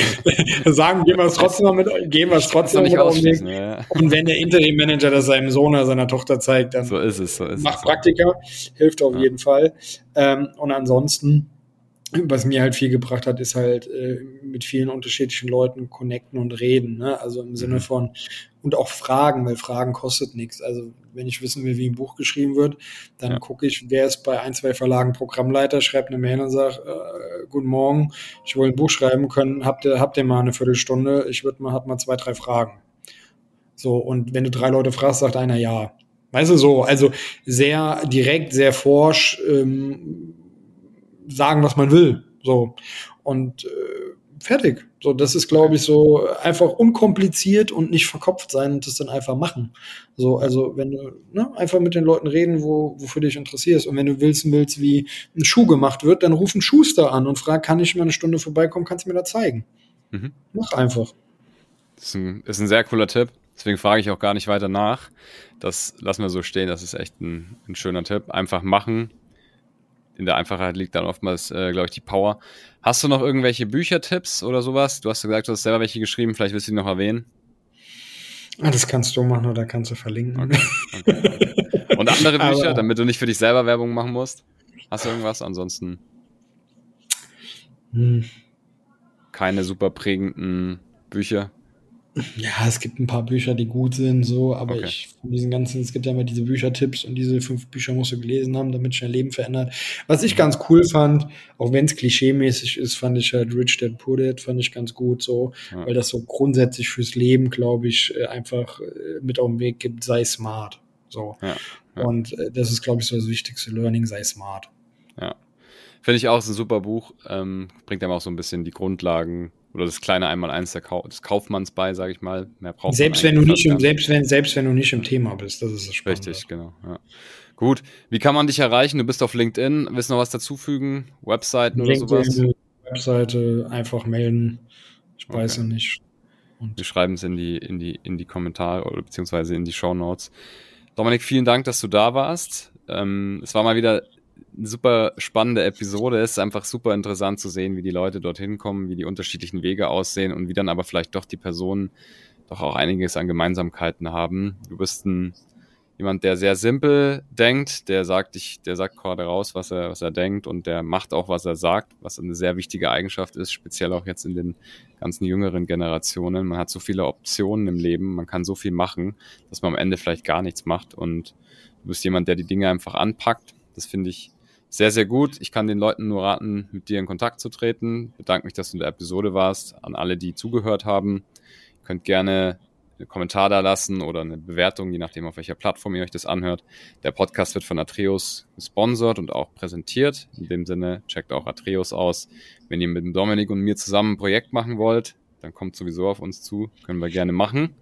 [laughs] sagen, gehen wir es trotzdem mal mit, gehen wir es trotzdem nicht mit ja. Und wenn der Interim-Manager das seinem Sohn oder seiner Tochter zeigt, dann so ist es, so ist macht es. Praktika, hilft auf ja. jeden Fall. Ähm, und ansonsten, was mir halt viel gebracht hat, ist halt äh, mit vielen unterschiedlichen Leuten connecten und reden. Ne? Also im Sinne mhm. von und auch Fragen, weil Fragen kostet nichts. Also wenn ich wissen will, wie ein Buch geschrieben wird, dann ja. gucke ich, wer ist bei ein, zwei Verlagen Programmleiter, schreibt eine Mail und sagt, äh, guten Morgen, ich will ein Buch schreiben können, habt ihr, habt ihr mal eine Viertelstunde, ich würde mal, hab mal zwei, drei Fragen. So, und wenn du drei Leute fragst, sagt einer ja. Weißt du so, also sehr direkt, sehr forsch, ähm, sagen, was man will. So. Und äh, fertig. So, das ist, glaube ich, so einfach unkompliziert und nicht verkopft sein und das dann einfach machen. So, also wenn du ne, einfach mit den Leuten reden, wo, wofür dich interessierst. Und wenn du wissen willst, wie ein Schuh gemacht wird, dann ruf einen Schuster an und frag, kann ich mal eine Stunde vorbeikommen, kannst du mir da zeigen? Mhm. Mach einfach. Das ist ein, ist ein sehr cooler Tipp. Deswegen frage ich auch gar nicht weiter nach. Das lassen wir so stehen. Das ist echt ein, ein schöner Tipp. Einfach machen in der Einfachheit liegt dann oftmals, äh, glaube ich, die Power. Hast du noch irgendwelche Büchertipps oder sowas? Du hast gesagt, du hast selber welche geschrieben, vielleicht willst du die noch erwähnen. Ah, das kannst du machen oder kannst du verlinken. Okay, okay. Und andere [laughs] Bücher, Aber, damit du nicht für dich selber Werbung machen musst? Hast du irgendwas? Ansonsten hm. keine super prägenden Bücher. Ja, es gibt ein paar Bücher, die gut sind, so, aber okay. ich von diesen ganzen, es gibt ja immer diese Büchertipps und diese fünf Bücher musst du gelesen haben, damit sich dein Leben verändert. Was ich ganz cool fand, auch wenn es klischeemäßig ist, fand ich halt Rich Dad Poor Dad, fand ich ganz gut, so, ja. weil das so grundsätzlich fürs Leben, glaube ich, äh, einfach äh, mit auf den Weg gibt, sei smart. So. Ja, ja. Und äh, das ist, glaube ich, so das wichtigste Learning, sei smart. Ja. Finde ich auch, ist ein super Buch, ähm, bringt einem auch so ein bisschen die Grundlagen oder das kleine Einmaleins Kau des Kaufmanns bei, sage ich mal. Mehr braucht selbst wenn du nicht im, selbst wenn selbst wenn du nicht im Thema bist, das ist das Spannende. Richtig, genau. Ja. Gut, wie kann man dich erreichen? Du bist auf LinkedIn. Willst du noch was dazufügen? Webseiten LinkedIn, oder sowas? Webseite einfach melden. Ich okay. weiß ja nicht. Und Wir schreiben es in die in die in die Kommentare oder beziehungsweise in die Show Notes. Dominik, vielen Dank, dass du da warst. Ähm, es war mal wieder eine super spannende Episode. Es ist einfach super interessant zu sehen, wie die Leute dorthin kommen, wie die unterschiedlichen Wege aussehen und wie dann aber vielleicht doch die Personen doch auch einiges an Gemeinsamkeiten haben. Du bist ein jemand, der sehr simpel denkt, der sagt, ich, der sagt gerade raus, was er, was er denkt und der macht auch, was er sagt, was eine sehr wichtige Eigenschaft ist, speziell auch jetzt in den ganzen jüngeren Generationen. Man hat so viele Optionen im Leben, man kann so viel machen, dass man am Ende vielleicht gar nichts macht und du bist jemand, der die Dinge einfach anpackt. Das finde ich sehr, sehr gut. Ich kann den Leuten nur raten, mit dir in Kontakt zu treten. Ich bedanke mich, dass du in der Episode warst. An alle, die zugehört haben. Ihr könnt gerne einen Kommentar da lassen oder eine Bewertung, je nachdem, auf welcher Plattform ihr euch das anhört. Der Podcast wird von Atreus gesponsert und auch präsentiert. In dem Sinne, checkt auch Atreus aus. Wenn ihr mit Dominik und mir zusammen ein Projekt machen wollt, dann kommt sowieso auf uns zu. Können wir gerne machen.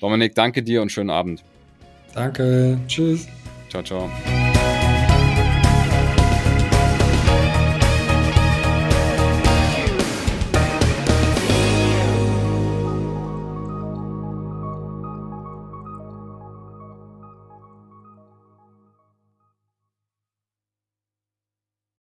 Dominik, danke dir und schönen Abend. Danke. Tschüss. Ciao, ciao.